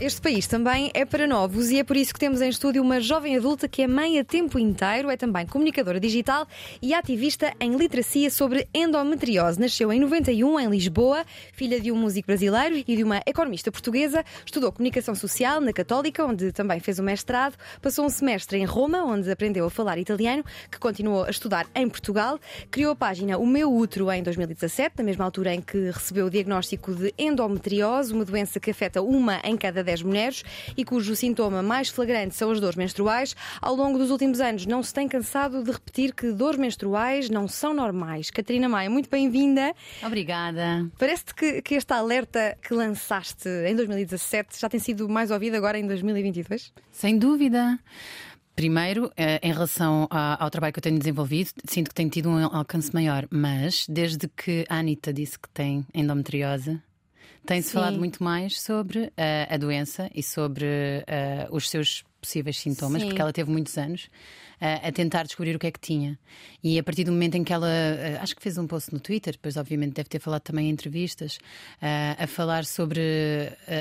Este país também é para novos e é por isso que temos em estúdio uma jovem adulta que é mãe a tempo inteiro, é também comunicadora digital e ativista em literacia sobre endometriose. Nasceu em 91 em Lisboa, filha de um músico brasileiro e de uma economista portuguesa. Estudou comunicação social na Católica, onde também fez o mestrado. Passou um semestre em Roma, onde aprendeu a falar italiano, que continuou a estudar em Portugal. Criou a página O Meu Útero em 2017, na mesma altura em que recebeu o diagnóstico de endometriose, uma doença que afeta uma em cada 10 mulheres e cujo sintoma mais flagrante são as dores menstruais. Ao longo dos últimos anos, não se tem cansado de repetir que dores menstruais não são normais. Catarina Maia, muito bem-vinda. Obrigada. Parece-te que, que este alerta que lançaste em 2017 já tem sido mais ouvido agora em 2022? Sem dúvida. Primeiro, eh, em relação ao trabalho que eu tenho desenvolvido, sinto que tenho tido um alcance maior, mas desde que a Anitta disse que tem endometriose, tem-se falado muito mais sobre uh, a doença e sobre uh, os seus possíveis sintomas, Sim. porque ela teve muitos anos uh, a tentar descobrir o que é que tinha. E a partir do momento em que ela, uh, acho que fez um post no Twitter, depois obviamente deve ter falado também em entrevistas, uh, a falar sobre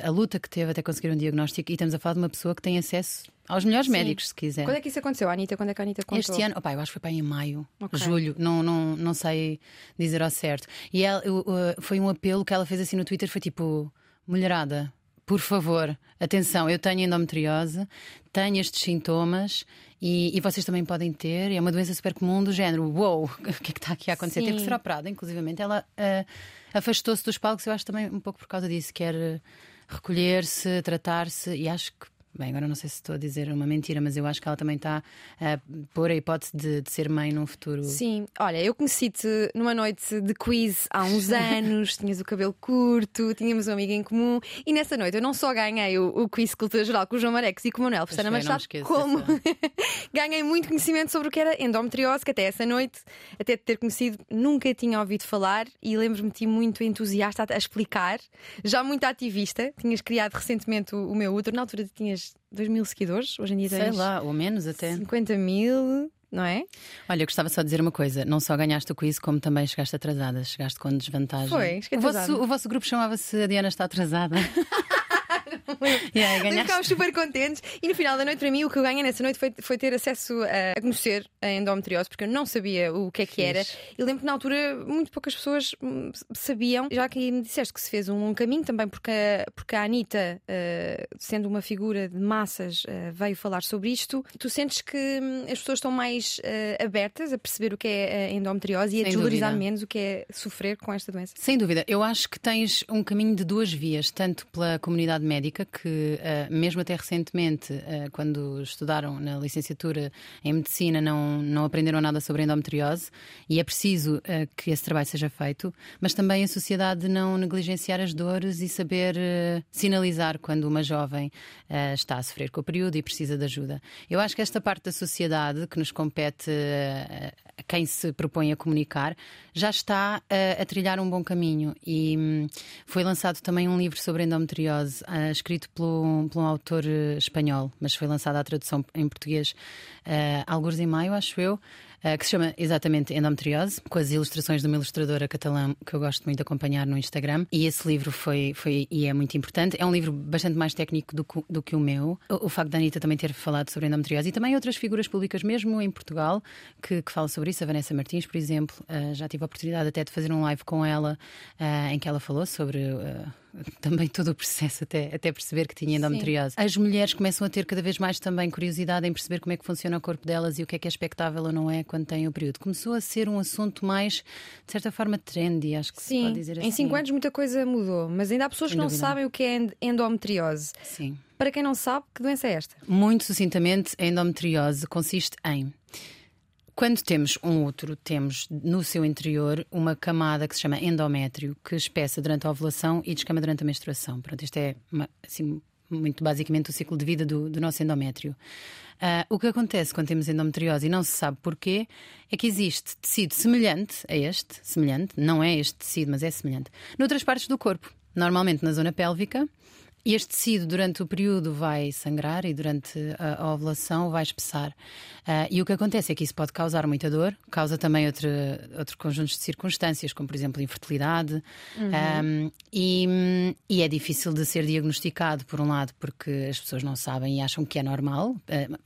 a luta que teve até conseguir um diagnóstico, e estamos a falar de uma pessoa que tem acesso aos melhores Sim. médicos, se quiser. Quando é que isso aconteceu, Anitta? Quando é que a Anitta contou? Este ano, opa, eu acho que foi para em maio, okay. julho, não, não, não sei dizer ao certo. E ela, foi um apelo que ela fez assim no Twitter: foi tipo, mulherada, por favor, atenção, eu tenho endometriose, tenho estes sintomas e, e, vocês também podem ter. É uma doença super comum do género. Uou, wow, o que é que está aqui a acontecer? Sim. Teve que ser operada, inclusivamente. Ela uh, afastou-se dos palcos, eu acho também um pouco por causa disso. Quer recolher-se, tratar-se e acho que Bem, agora não sei se estou a dizer uma mentira, mas eu acho que ela também está a pôr a hipótese de, de, ser mãe num futuro. Sim, olha, eu conheci-te numa noite de quiz há uns anos, tinhas o cabelo curto, tínhamos um amigo em comum, e nessa noite eu não só ganhei o, o quiz Cultura Geral com o João Marex e com o Manuel Festana Machado, como? ganhei muito conhecimento sobre o que era endometriose, que até essa noite, até te ter conhecido, nunca tinha ouvido falar, e lembro-me de ti muito entusiasta a, a explicar, já muito ativista, tinhas criado recentemente o, o meu útero, na altura tinhas tens 2 mil seguidores, hoje em dia tens. Sei lá, ou menos até. 50 mil. Não é? Olha, eu gostava só de dizer uma coisa: não só ganhaste o quiz, como também chegaste atrasada, chegaste com desvantagem. Foi, o vosso, o vosso grupo chamava-se A Diana Está Atrasada. yeah, ficámos super contentes. E no final da noite, para mim, o que eu ganhei nessa noite foi, foi ter acesso a, a, conhecer a endometriose, porque eu não sabia o que é que era. E lembro que na altura muito poucas pessoas hum, sabiam, já que me disseste que se fez um, um caminho também, porque a, porque a Anitta, uh, sendo uma figura de massas, uh, veio falar sobre isto. Tu sentes que hum, as pessoas estão mais uh, abertas a perceber o que é a endometriose e a desvalorizar menos o que é sofrer com esta doença? Sem dúvida. Eu acho que tens um caminho de duas vias, tanto pela comunidade médica, que uh, mesmo até recentemente, uh, quando estudaram na licenciatura em medicina, não, não aprenderam nada sobre endometriose e é preciso uh, que esse trabalho seja feito, mas também a sociedade não negligenciar as dores e saber sinalizar quando uma jovem está a sofrer com o período e precisa de ajuda. Eu acho que esta parte da sociedade que nos compete quem se propõe a comunicar já está a, trilhar um bom caminho e um, foi lançado também um livro sobre endometriose, escrito pelo, por um autor eh, espanhol, mas foi lançada a tradução em português uh, alguns em maio, acho eu. Uh, que se chama exatamente Endometriose, com as ilustrações de uma ilustradora catalã que eu gosto muito de acompanhar no Instagram. E esse livro foi, foi e é muito importante. É um livro bastante mais técnico do, do que o meu. O, o, facto da Anitta também ter falado sobre endometriose e também outras figuras públicas, mesmo em Portugal, que, que falam sobre isso. A Vanessa Martins, por exemplo, uh, já tive a oportunidade até de fazer um live com ela em que ela falou sobre também todo o processo até, até perceber que tinha endometriose. Sim. As mulheres começam a ter cada vez mais também curiosidade em perceber como é que funciona o corpo delas e o que é que é expectável ou não é quando têm o período. Começou a ser um assunto mais, de certa forma, trendy, acho que Sim. se pode dizer assim. Em cinco anos muita coisa mudou, mas ainda há pessoas que não sabem o que é endometriose. Sim. Para quem não sabe, que doença é esta? Muito sucintamente, a endometriose consiste em quando temos um útero, temos no seu interior uma camada que se chama endométrio, que espessa durante a ovulação e descama durante a menstruação. Pronto, isto é uma, assim, muito basicamente o ciclo de vida do, do nosso endométrio. Uh, o que acontece quando temos endometriose e não se sabe porquê é que existe tecido semelhante a este, semelhante, não é este tecido, mas é semelhante, noutras partes do corpo, normalmente na zona pélvica este tecido, durante o período, vai sangrar e durante a, a ovulação vai espessar. Uh, e o que acontece é que isso pode causar muita dor, causa também outro, outro conjunto de circunstâncias, como por exemplo infertilidade. Uhum. Um, e, e, é difícil de ser diagnosticado, por um lado, porque as pessoas não sabem e acham que é normal.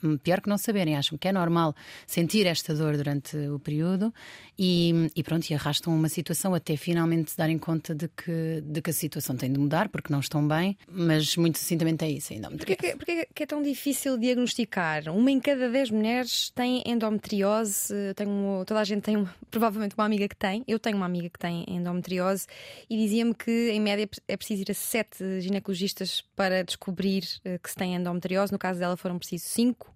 Uh, pior que não saberem, acham que é normal sentir esta dor durante o período e, e pronto, e arrastam uma situação até finalmente se darem conta de que, de que a situação tem de mudar, porque não estão bem mas muito sucintamente é isso, endometriose. Porquê, que é tão difícil diagnosticar? Uma em cada dez mulheres tem endometriose, tenho, toda a gente tem provavelmente uma amiga que tem, eu tenho uma amiga que tem endometriose e dizia-me que em média é preciso ir a sete ginecologistas para descobrir eh, que se tem endometriose, no caso dela foram precisos cinco.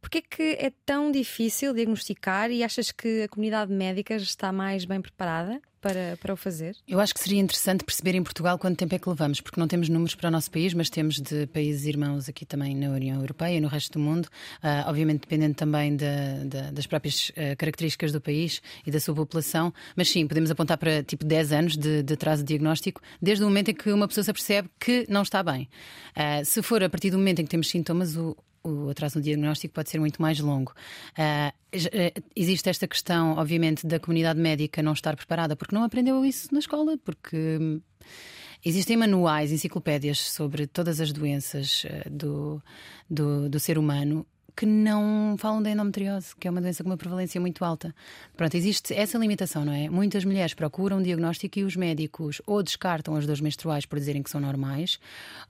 Porquê que é tão difícil diagnosticar e achas que a comunidade médica está mais bem preparada? Para, para o fazer? Eu acho que seria interessante perceber em Portugal quanto tempo é que levamos, porque não temos números para o nosso país, mas temos de países irmãos aqui também na União Europeia e no resto do mundo, uh, obviamente dependendo também de, de, das próprias uh, características do país e da sua população, mas sim, podemos apontar para tipo 10 anos de, de atraso diagnóstico, desde o momento em que uma pessoa se apercebe que não está bem. Uh, se for a partir do momento em que temos sintomas, o, o atraso no diagnóstico pode ser muito mais longo. Uh, existe esta questão, obviamente, da comunidade médica não estar preparada porque não aprendeu isso na escola, porque. Hum, existem manuais, enciclopédias sobre todas as doenças uh, do, do, do, ser humano que não falam da endometriose, que é uma doença com uma prevalência muito alta. Pronto, existe essa limitação, não é? Muitas mulheres procuram um diagnóstico e os médicos ou descartam as dores menstruais por dizerem que são normais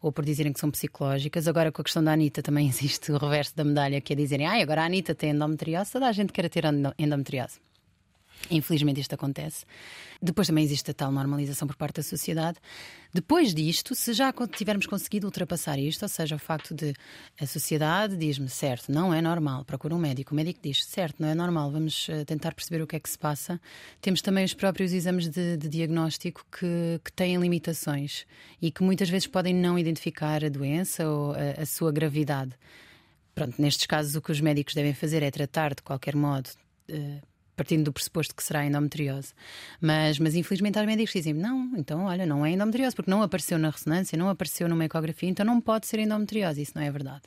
ou por dizerem que são psicológicas. Agora, com a questão da Anitta, também existe o reverso da medalha, que é dizerem, ah, agora a Anitta tem endometriose, toda a gente quer ter endometriose. Infelizmente isto acontece. Depois também existe a tal normalização por parte da sociedade. Depois disto, se já tivermos conseguido ultrapassar isto, ou seja, o facto de a sociedade diz-me, certo, não é normal, procura um médico, o médico diz, certo, não é normal, vamos uh, tentar perceber o que é que se passa. Temos também os próprios exames de, de diagnóstico que, que, têm limitações e que muitas vezes podem não identificar a doença ou a, a sua gravidade. Pronto, nestes casos, o que os médicos devem fazer é tratar de qualquer modo. Partindo do pressuposto que será endometriose. Mas, mas infelizmente há médicos que dizem: não, então olha, não é endometriose, porque não apareceu na ressonância, não apareceu numa ecografia, então não pode ser endometriose. Isso não é verdade.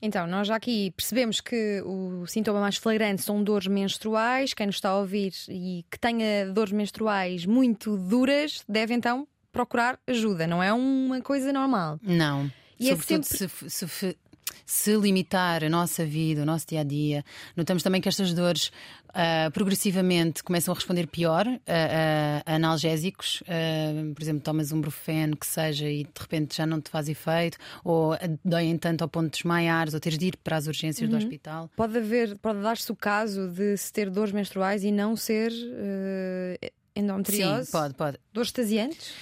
Então, nós já aqui percebemos que o sintoma mais flagrante são dores menstruais. Quem nos está a ouvir e que tenha dores menstruais muito duras deve então procurar ajuda, não é uma coisa normal. Não. E é Sobretudo é sempre... se, se, se limitar a nossa vida, o nosso dia a dia, notamos também que estas dores uh, progressivamente começam a responder pior a, a, a analgésicos. Uh, por exemplo, tomas um brufeno que seja e de repente já não te faz efeito, ou doem tanto ao ponto de desmaiares, ou teres de ir para as urgências uhum. do hospital. Pode haver, pode dar-se o caso de se ter dores menstruais e não ser uh, endometriose? Sim, pode, pode. Dores extasiantes?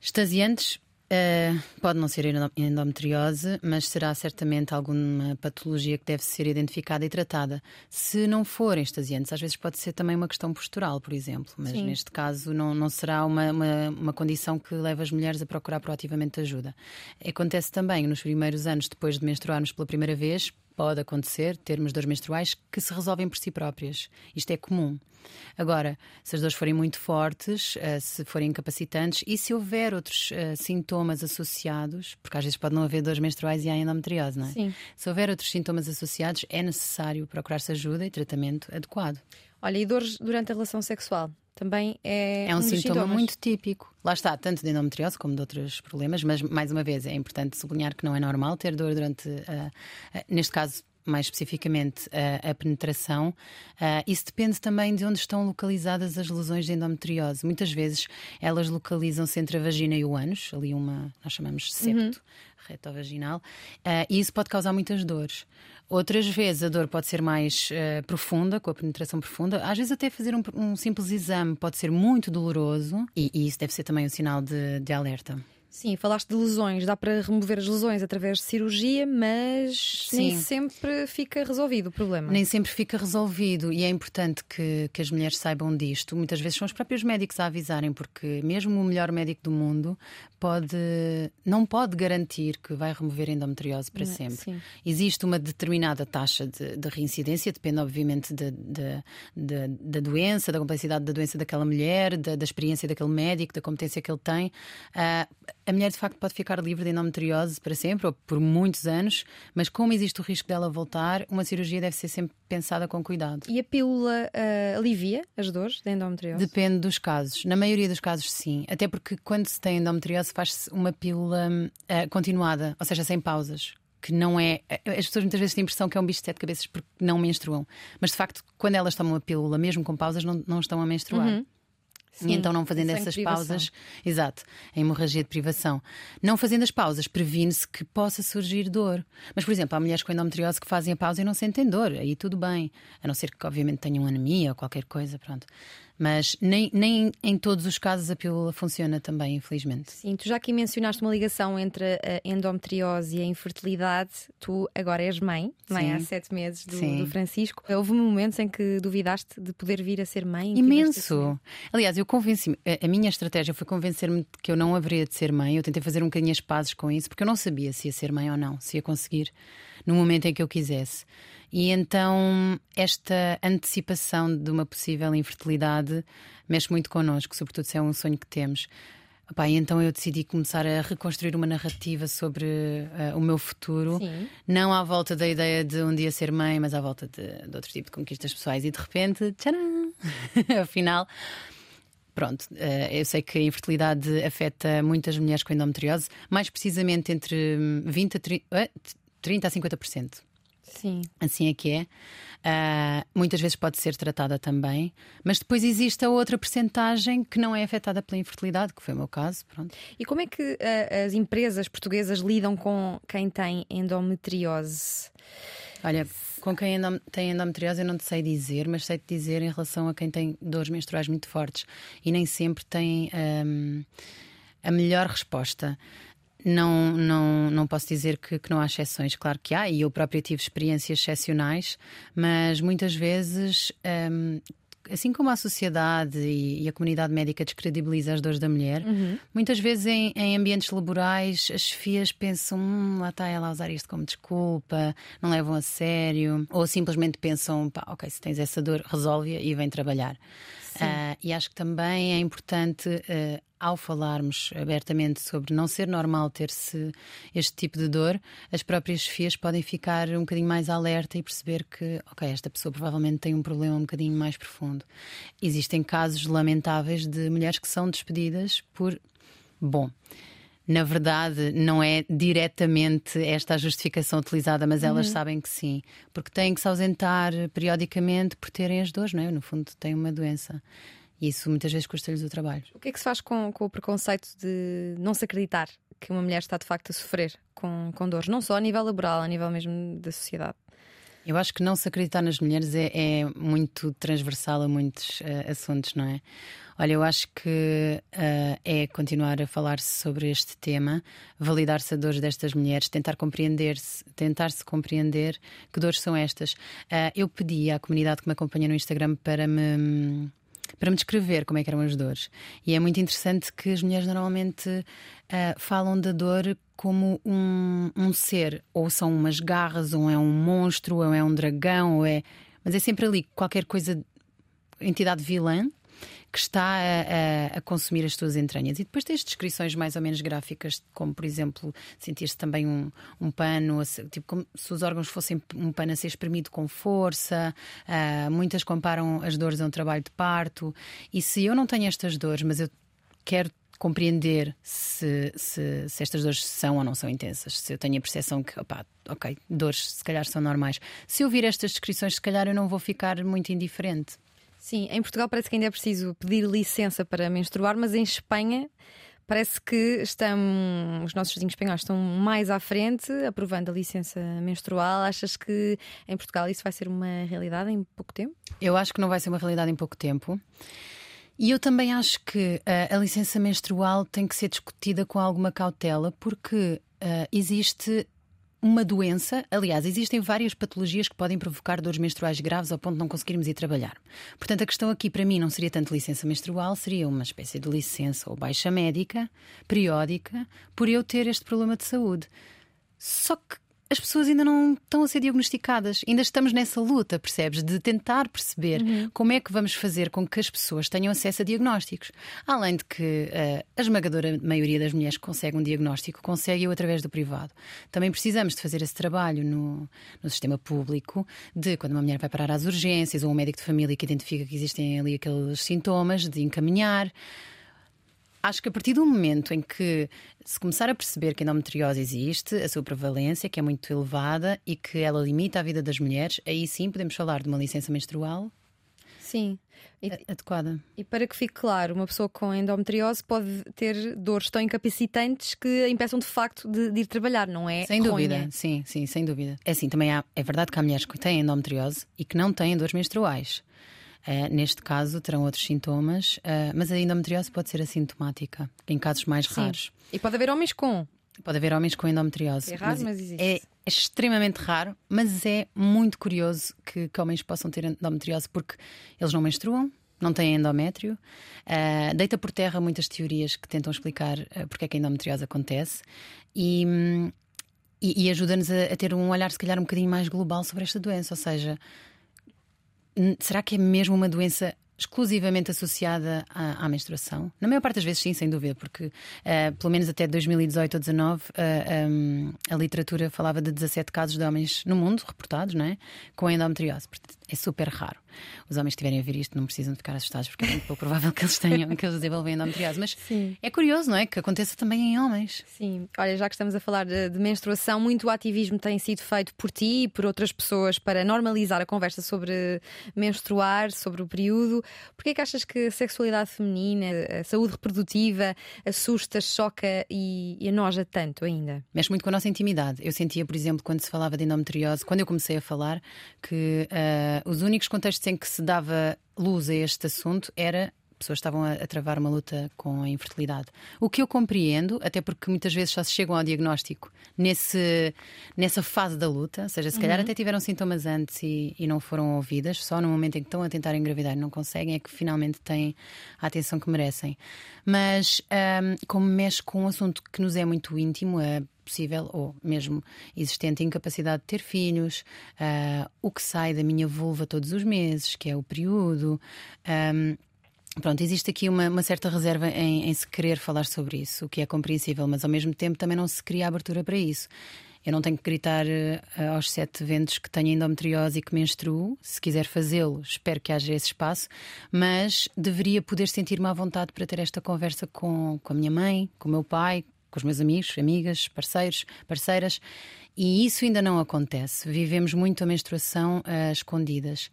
Extasiantes, Uh, pode não ser endometriose, mas será certamente alguma patologia que deve ser identificada e tratada. Se não forem extasiantes, às vezes pode ser também uma questão postural, por exemplo, mas Sim. neste caso não, não será uma, uma, uma, condição que leva as mulheres a procurar proativamente ajuda. Acontece também nos primeiros anos depois de menstruarmos pela primeira vez, pode acontecer termos dores menstruais que se resolvem por si próprias. Isto é comum. Agora, se as dores forem muito fortes, uh, se forem incapacitantes e se houver outros uh, sintomas associados, porque às vezes pode não haver dores menstruais e há endometriose, não é? Sim. Se houver outros sintomas associados, é necessário procurar-se ajuda e tratamento adequado. Olha, e dores durante a relação sexual? Também é, é um, um sintoma muito típico. Lá está, tanto de endometriose como de outros problemas, mas mais uma vez é importante sublinhar que não é normal ter dor durante, uh, uh, neste caso, mais especificamente a, a penetração. Uh, isso depende também de onde estão localizadas as lesões de endometriose. Muitas vezes elas localizam-se entre a vagina e o ânus, ali uma, nós chamamos de septo. Uhum retovaginal, uh, e isso pode causar muitas dores. Outras vezes a dor pode ser mais uh, profunda, com a penetração profunda. Às vezes, até fazer um, um simples exame pode ser muito doloroso, e, e, isso deve ser também um sinal de, de alerta. Sim, falaste de lesões, dá para remover as lesões através de cirurgia, mas Sim. nem sempre fica resolvido o problema. Nem sempre fica resolvido e é importante que, que as mulheres saibam disto. Muitas vezes são os próprios médicos a avisarem, porque mesmo o melhor médico do mundo pode, não pode garantir que vai remover endometriose para Não, sempre. sim. Existe uma determinada taxa de, de reincidência, depende obviamente da, da, da, doença, da complexidade da doença daquela mulher, da, da experiência daquele médico, da competência que ele tem. Ah, a mulher de facto pode ficar livre de endometriose para sempre ou por muitos anos, mas como existe o risco dela voltar, uma cirurgia deve ser sempre pensada com cuidado. E a pílula ah, alivia as dores da endometriose? Depende dos casos. Na maioria dos casos, sim. Até porque quando se tem endometriose, faz-se uma pílula ah, continuada, ou seja, sem pausas. Que não é. As pessoas muitas vezes têm a impressão que é um bicho de sete cabeças porque não menstruam. Mas de facto, quando elas tomam a pílula, mesmo com pausas, não, não estão a menstruar. Uhum. Sim, E então, não fazendo sem essas pausas, exato, a hemorragia de privação. Não fazendo as pausas, previne-se que possa surgir dor. Mas, por exemplo, há mulheres com endometriose que fazem a pausa e não sentem dor, aí tudo bem. A não ser que, obviamente, tenham anemia ou qualquer coisa, pronto. Mas nem, nem em todos os casos a pílula funciona também, infelizmente. Sim, tu já aqui mencionaste uma ligação entre a endometriose e a infertilidade. Tu agora és mãe, mãe Sim. há sete meses do, do Francisco. Houve momentos em que duvidaste de poder vir a ser mãe? Imenso! Aliás, eu convenci-me, a, a minha estratégia foi convencer-me de que eu não haveria de ser mãe. Eu tentei fazer um bocadinho as pazes com isso, porque eu não sabia se ia ser mãe ou não, se ia conseguir no momento em que eu quisesse. E então, esta antecipação de uma possível infertilidade mexe muito connosco, sobretudo se é um sonho que temos. Epá, e então eu decidi começar a reconstruir uma narrativa sobre eh, o meu futuro, Sim. não à volta da ideia de um dia ser mãe, mas à volta de, de outro tipo de conquistas pessoais. E de repente, tcharam! Afinal, pronto, eh, eu sei que a infertilidade afeta muitas mulheres com endometriose, mais precisamente entre hum, 20 a 30, eh, 30 a 50%. Sim. Assim é que é. Ah, muitas vezes pode ser tratada também, mas depois existe a outra percentagem que não é afetada pela infertilidade, que foi o meu caso. Pronto. E como é que ah, as empresas portuguesas lidam com quem tem endometriose? Olha, com quem tem endometriose eu não te sei dizer, mas sei te dizer em relação a quem tem dores menstruais muito fortes e nem sempre tem hum, a melhor resposta. Não, não, não posso dizer que, que não há exceções, claro que há, e eu própria tive experiências excepcionais, mas muitas vezes, hum, assim como a sociedade e, e a comunidade médica descredibiliza as dores da mulher, muitas vezes em, em ambientes laborais as chefias pensam, hum, lá está ela a usar isto como desculpa, não levam a sério, ou simplesmente pensam, pá, ok, se tens essa dor, resolve-a e vem trabalhar. Ah, e acho que também é importante, ah, ao falarmos abertamente sobre não ser normal ter-se este tipo de dor, as próprias chefias podem ficar um bocadinho mais alerta e perceber que, ok, esta pessoa provavelmente tem um problema um bocadinho mais profundo. Existem casos lamentáveis de mulheres que são despedidas por. Bom. Na verdade, não é diretamente esta a justificação utilizada, mas elas sabem que sim, porque têm que se ausentar periodicamente por terem as dores, não é? No fundo, têm uma doença. E isso muitas vezes custa-lhes o trabalho. O que é que se faz com, com o preconceito de não se acreditar que uma mulher está de facto a sofrer com, com dores, não só a nível laboral, a nível mesmo da sociedade? Eu acho que não se acreditar nas mulheres é, é muito transversal a muitos eh, assuntos, não é? Olha, eu acho que eh, é continuar a falar-se sobre este tema, validar-se a dores destas mulheres, tentar compreender-se, tentar-se compreender que dores são estas. Eh, eu pedi à comunidade que me acompanha no Instagram para me para me descrever como é que eram as dores. E é muito interessante que as mulheres normalmente ah, falam da dor como um, um ser, ou são umas garras, ou é um monstro, ou é um dragão, ou é. Mas é sempre ali qualquer coisa, entidade vilã. Que está a, a- a consumir as tuas entranhas. E depois tens descrições mais ou menos gráficas, como por exemplo, sentir-se também um, um pano, tipo como se os órgãos fossem um pano a ser espremido com força. Ah, muitas comparam as dores a um trabalho de parto. E se eu não tenho estas dores, mas eu quero compreender se, se, se estas dores são ou não são intensas. Se eu tenho a percepção que, opá, ok, dores se calhar são normais. Se eu vir estas descrições, se calhar eu não vou ficar muito indiferente. Sim, em Portugal parece que ainda é preciso pedir licença para menstruar, mas em Espanha parece que estão, os nossos vizinhos espanhóis estão mais à frente, aprovando a licença menstrual. Achas que em Portugal isso vai ser uma realidade em pouco tempo? Eu acho que não vai ser uma realidade em pouco tempo. E eu também acho que uh, a licença menstrual tem que ser discutida com alguma cautela, porque uh, existe uma doença, aliás, existem várias patologias que podem provocar dores menstruais graves ao ponto de não conseguirmos ir trabalhar. Portanto, a questão aqui para mim não seria tanto licença menstrual, seria uma espécie de licença ou baixa médica, periódica, por eu ter este problema de saúde. Só que as pessoas ainda não estão a ser diagnosticadas. Ainda estamos nessa luta, percebes? De tentar perceber uhum. como é que vamos fazer com que as pessoas tenham acesso a diagnósticos. Além de que uh, a esmagadora maioria das mulheres que consegue um diagnóstico consegue-o através do privado. Também precisamos de fazer esse trabalho no, no sistema público, de quando uma mulher vai parar às urgências ou um médico de família que identifica que existem ali aqueles sintomas, de encaminhar acho que a partir do momento em que se começar a perceber que a endometriose existe, a sua prevalência, que é muito elevada e que ela limita a vida das mulheres, aí sim podemos falar de uma licença menstrual. Sim. E, adequada. E para que fique claro, uma pessoa com endometriose pode ter dores tão incapacitantes que a impeçam de facto de, de ir trabalhar, não é? Sem dúvida, sim, sim, sem dúvida. É assim, também há, é verdade que há mulheres que têm endometriose e que não têm dores menstruais. Uh, neste caso, terão outros sintomas, uh, mas a endometriose pode ser assintomática, em casos mais Sim. raros. E pode haver homens com. Pode haver homens com endometriose. É raro, mas, mas existe. É, extremamente raro, mas é muito curioso que, que, homens possam ter endometriose porque eles não menstruam, não têm endométrio. Uh, deita por terra muitas teorias que tentam explicar uh, porque é que a endometriose acontece e, e, e ajuda-nos a, a ter um olhar, se calhar, um bocadinho mais global sobre esta doença. Ou seja, será que é mesmo uma doença exclusivamente associada à, à, menstruação? Na maior parte das vezes, sim, sem dúvida, porque uh, pelo menos até 2018 ou 2019 uh, um, a literatura falava de 17 casos de homens no mundo reportados não é? com endometriose. É super raro. Os homens que estiverem a ver isto não precisam ficar assustados porque é muito pouco provável que eles tenham, que eles desenvolvam endometriose. Mas Sim. é curioso, não é? Que aconteça também em homens. Sim, olha, já que estamos a falar de, de menstruação, muito ativismo tem sido feito por ti e por outras pessoas para normalizar a conversa sobre menstruar, sobre o período. Porquê é que achas que a sexualidade feminina, a saúde reprodutiva, assusta, choca e, e enoja tanto ainda? Mexe muito com a nossa intimidade. Eu sentia, por exemplo, quando se falava de endometriose, quando eu comecei a falar, que. Os únicos contextos em que se dava luz a este assunto era pessoas estavam a, a, travar uma luta com a infertilidade. O que eu compreendo, até porque muitas vezes só se chegam ao diagnóstico nesse, nessa fase da luta, ou seja, se calhar uhum. até tiveram sintomas antes e, e, não foram ouvidas, só no momento em que estão a tentar engravidar e não conseguem, é que finalmente têm a atenção que merecem. Mas um, como mexe com um assunto que nos é muito íntimo, a possível ou mesmo existente incapacidade de ter filhos, uh, o que sai da minha vulva todos os meses, que é o período. Um, Pronto, existe aqui uma, uma certa reserva em, em, se querer falar sobre isso, o que é compreensível, mas ao mesmo tempo também não se cria abertura para isso. Eu não tenho que gritar uh, aos sete ventos que tenho endometriose e que menstruo. Se quiser fazê-lo, espero que haja esse espaço, mas deveria poder sentir-me à vontade para ter esta conversa com, com a minha mãe, com o meu pai, com os meus amigos, amigas, parceiros, parceiras, e isso ainda não acontece. Vivemos muito a menstruação uh, escondidas.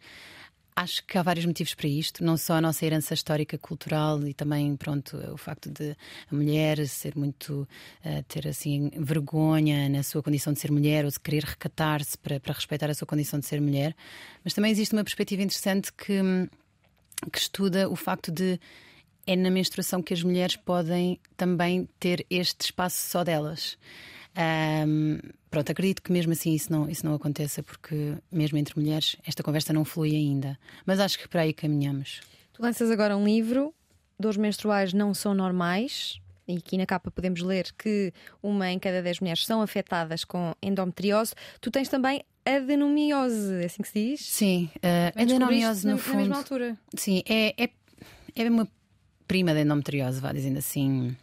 Acho que há vários motivos para isto, não só a nossa herança histórica, cultural e também, pronto, o facto de a mulher ser muito, uh, ter assim vergonha na sua condição de ser mulher ou de querer recatar-se para, para respeitar a sua condição de ser mulher. Mas também existe uma perspectiva interessante que, que estuda o facto de é na menstruação que as mulheres podem também ter este espaço só delas. Um, pronto, acredito que mesmo assim isso não, isso não aconteça, porque mesmo entre mulheres esta conversa não flui ainda. Mas acho que para aí caminhamos. Tu lanças agora um livro, Dores Menstruais Não São Normais. E aqui na capa podemos ler que uma em cada dez mulheres são afetadas com endometriose. Tu tens também adenomiose, é assim que se diz? Sim, uh, adenomiose no na, fundo. Na mesma altura. Sim, é, é, é uma prima da endometriose, vá dizendo assim,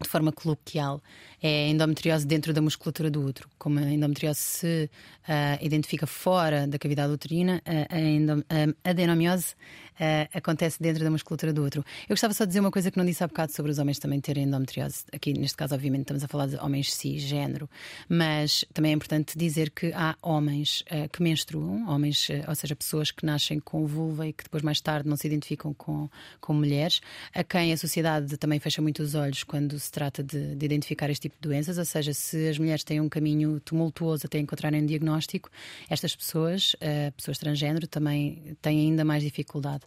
de forma coloquial é endometriose dentro da musculatura do útero. Como a endometriose se uh, identifica fora da cavidade uterina, a, a adenomiose uh, acontece dentro da musculatura do útero. Eu gostava só de dizer uma coisa que não disse há bocado sobre os homens também terem endometriose. Aqui, neste caso, obviamente, estamos a falar de homens cisgênero, mas também é importante dizer que há homens uh, que menstruam, homens, ou seja, pessoas que nascem com vulva e que depois, mais tarde, não se identificam com, com mulheres, a quem a sociedade também fecha muito os olhos quando se trata de, de identificar este tipo tipo de doenças, ou seja, se as mulheres têm um caminho tumultuoso até encontrarem um diagnóstico, estas pessoas, uh, pessoas transgênero, também têm ainda mais dificuldade.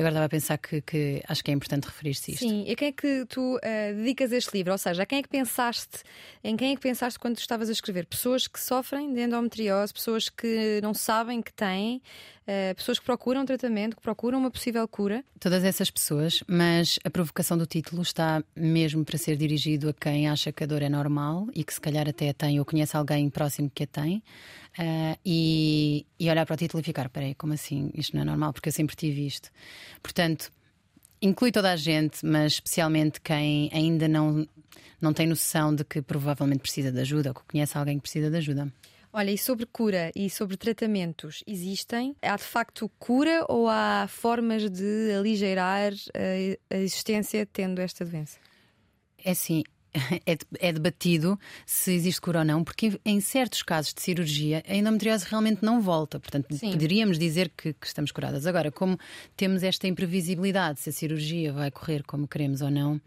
E agora estava a pensar que, que acho que é importante referir-se isto. Sim, e a quem é que tu uh, dedicas este livro? Ou seja, a quem é que pensaste, em quem é que pensaste quando estavas a escrever? Pessoas que sofrem de endometriose, pessoas que não sabem que têm, uh, pessoas que procuram tratamento, que procuram uma possível cura? Todas essas pessoas, mas a provocação do título está mesmo para ser dirigido a quem acha que a dor é normal e que se calhar até a tem ou conhece alguém próximo que a tem. Uh, e, e olhar para o título e ficar: peraí, como assim? Isto não é normal, porque eu sempre tive isto. Portanto, inclui toda a gente, mas especialmente quem ainda não, não tem noção de que provavelmente precisa de ajuda ou que conhece alguém que precisa de ajuda. Olha, e sobre cura e sobre tratamentos, existem? Há de facto cura ou há formas de aligeirar a, a existência tendo esta doença? É assim, é, é, debatido se existe cura ou não, porque em certos casos de cirurgia a endometriose realmente não volta. Portanto, Sim. poderíamos dizer que, que, estamos curadas. Agora, como temos esta imprevisibilidade se a cirurgia vai correr como queremos ou não,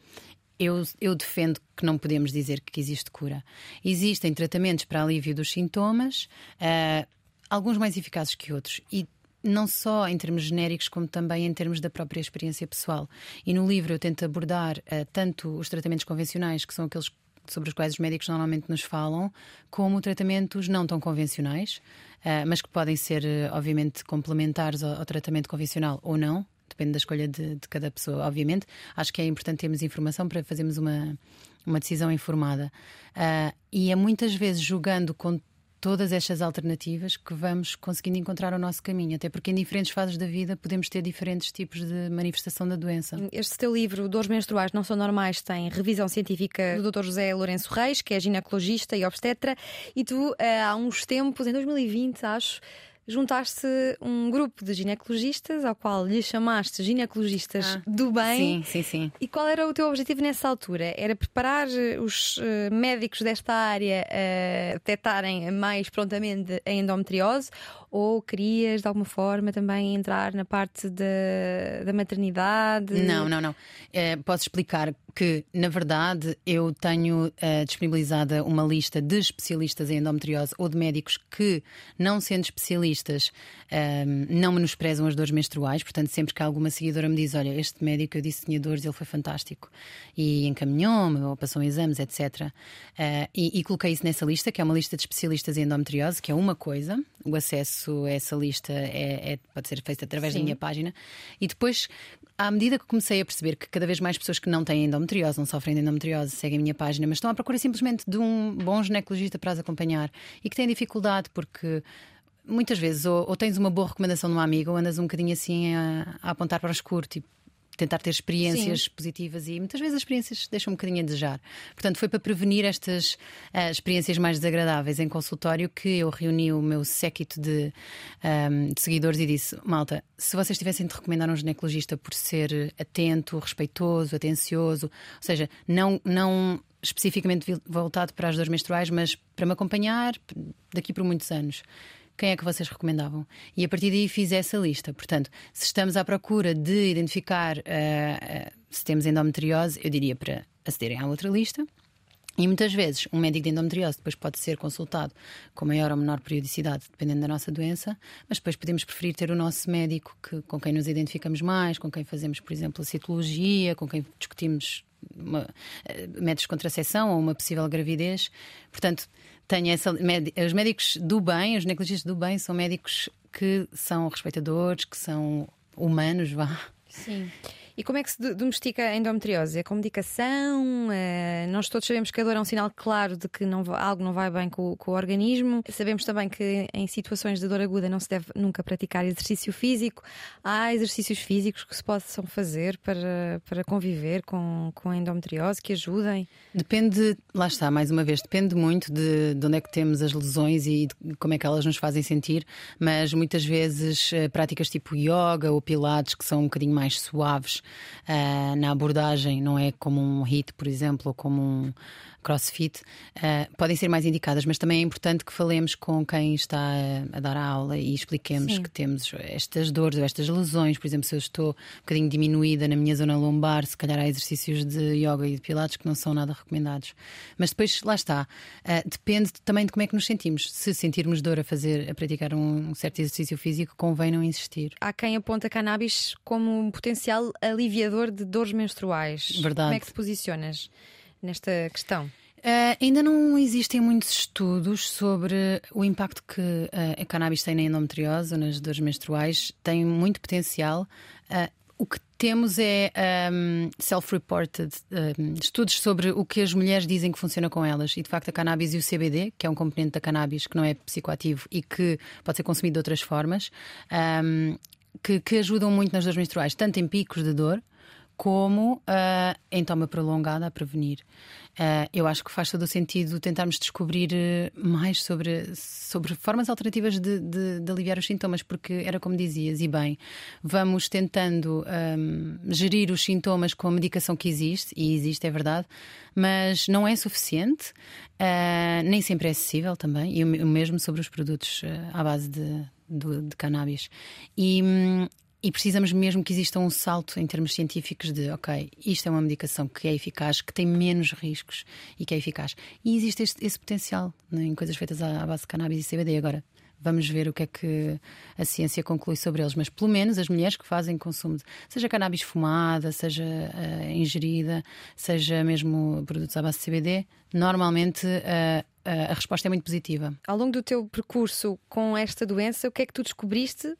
eu, eu defendo que não podemos dizer que existe cura. Existem tratamentos para alívio dos sintomas, uh, alguns mais eficazes que outros. E não só em termos genéricos, como também em termos da própria experiência pessoal. E no livro eu tento abordar uh, tanto os tratamentos convencionais, que são aqueles sobre os quais os médicos normalmente nos falam, como tratamentos não tão convencionais, uh, mas que podem ser, uh, obviamente, complementares ao, ao, tratamento convencional ou não. Depende da escolha de, de, cada pessoa, obviamente. Acho que é importante termos informação para fazermos uma, uma decisão informada. e é muitas vezes julgando com todas estas alternativas que vamos conseguindo encontrar o nosso caminho, até porque em diferentes fases da vida podemos ter diferentes tipos de manifestação da doença. Este teu livro, Dores Menstruais Não São Normais, tem revisão científica do Dr. José Lourenço Reis, que é ginecologista e obstetra, e tu, eh, há uns tempos, em 2020, acho, juntaste um grupo de ginecologistas ao qual lhe chamaste ginecologistas ah, do bem. Sim, sim, sim. E qual era o teu objetivo nessa altura? Era preparar eh, os uh, médicos desta área a detectarem mais prontamente a endometriose ou querias de alguma forma também entrar na parte da, da maternidade? Não, não, não. É, posso explicar que, na verdade, eu tenho uh, disponibilizada uma lista de especialistas em endometriose ou de médicos que, não sendo especialistas, um, não menosprezam as dores menstruais. Portanto, sempre que alguma seguidora me diz: Olha, este médico eu disse que tinha dores, ele foi fantástico e encaminhou-me ou passou exames, etc. Uh, e, e coloquei isso nessa lista, que é uma lista de especialistas em endometriose, que é uma coisa. O acesso a essa lista é, é pode ser feito através Sim. da minha página. E depois, à medida que comecei a perceber que cada vez mais pessoas que não têm endometriose, não sofrem de endometriose, seguem a minha página, mas estão à procura simplesmente de um bom ginecologista para as acompanhar e que têm dificuldade porque muitas vezes ou, ou, tens uma boa recomendação de uma amiga ou andas um bocadinho assim a, a apontar para o escuro, tipo, tentar ter experiências Sim. positivas e muitas vezes as experiências deixam um bocadinho a desejar. Portanto, foi para prevenir estas uh, experiências mais desagradáveis em consultório que eu reuni o meu séquito de, um, ehm, de, seguidores e disse: Malta, se vocês tivessem de recomendar um ginecologista por ser atento, respeitoso, atencioso, ou seja, não, não especificamente voltado para as dores menstruais, mas para me acompanhar daqui por muitos anos quem é que vocês recomendavam? E a partir daí fiz essa lista. Portanto, se estamos à procura de identificar uh, uh, se temos endometriose, eu diria para acederem à outra lista. E muitas vezes um médico de endometriose depois pode ser consultado com maior ou menor periodicidade, dependendo da nossa doença, mas depois podemos preferir ter o nosso médico que, com quem nos identificamos mais, com quem fazemos, por exemplo, a citologia, com quem discutimos uma, eh, métodos de contracepção ou uma possível gravidez. Portanto, tenho essa, os médicos do bem, os ginecologistas do bem, são médicos que são respeitadores, que são humanos, vá. Sim. E como é que se domestica a endometriose? É com medicação? É... Nós todos sabemos que a dor é um sinal claro de que não, algo não vai bem com, com, o organismo. Sabemos também que em situações de dor aguda não se deve nunca praticar exercício físico. Há exercícios físicos que se possam fazer para, para conviver com, com a endometriose que ajudem? Depende, lá está, mais uma vez, depende muito de, de onde é que temos as lesões e de como é que elas nos fazem sentir, mas muitas vezes eh, práticas tipo yoga ou pilates que são um bocadinho mais suaves uh, na abordagem, não é como um hit, por exemplo, ou como um crossfit, uh, podem ser mais indicadas, mas também é importante que falemos com quem está a, a dar a aula e expliquemos Sim. que temos estas dores ou estas lesões. Por exemplo, se eu estou um bocadinho diminuída na minha zona lombar, se calhar há exercícios de yoga e de pilates que não são nada recomendados. Mas depois, lá está, uh, depende também de como é que nos sentimos. Se sentirmos dor a fazer, a praticar um, um certo exercício físico, convém não insistir. Há quem aponta cannabis como um potencial aliviador de dores menstruais. Verdade. Como é que te posicionas? Nesta questão? Uh, ainda não existem muitos estudos sobre o impacto que uh, a cannabis tem na endometriose nas dores menstruais. Tem muito potencial. Uh, o que temos é um, self-reported um, estudos sobre o que as mulheres dizem que funciona com elas. E de facto, a cannabis e o CBD, que é um componente da cannabis que não é psicoativo e que pode ser consumido de outras formas, um, que, que ajudam muito nas dores menstruais, tanto em picos de dor como uh, em toma prolongada a prevenir. Uh, eu acho que faz todo o sentido tentarmos descobrir uh, mais sobre, sobre formas alternativas de, de, de, aliviar os sintomas, porque era como dizias, e bem, vamos tentando um, gerir os sintomas com a medicação que existe, e existe, é verdade, mas não é suficiente, uh, nem sempre é acessível também, e o mesmo sobre os produtos à base de, de, de cannabis. E, hum, e precisamos mesmo que exista um salto em termos científicos de, ok, isto é uma medicação que é eficaz, que tem menos riscos e que é eficaz. E existe este, esse potencial né, em coisas feitas à, à base de cannabis e CBD. Agora, vamos ver o que é que a ciência conclui sobre eles. Mas pelo menos as mulheres que fazem consumo, de, seja cannabis fumada, seja uh, ingerida, seja mesmo produtos à base de CBD, normalmente uh, a resposta é muito positiva. Ao longo do teu percurso com esta doença, o que é que tu descobriste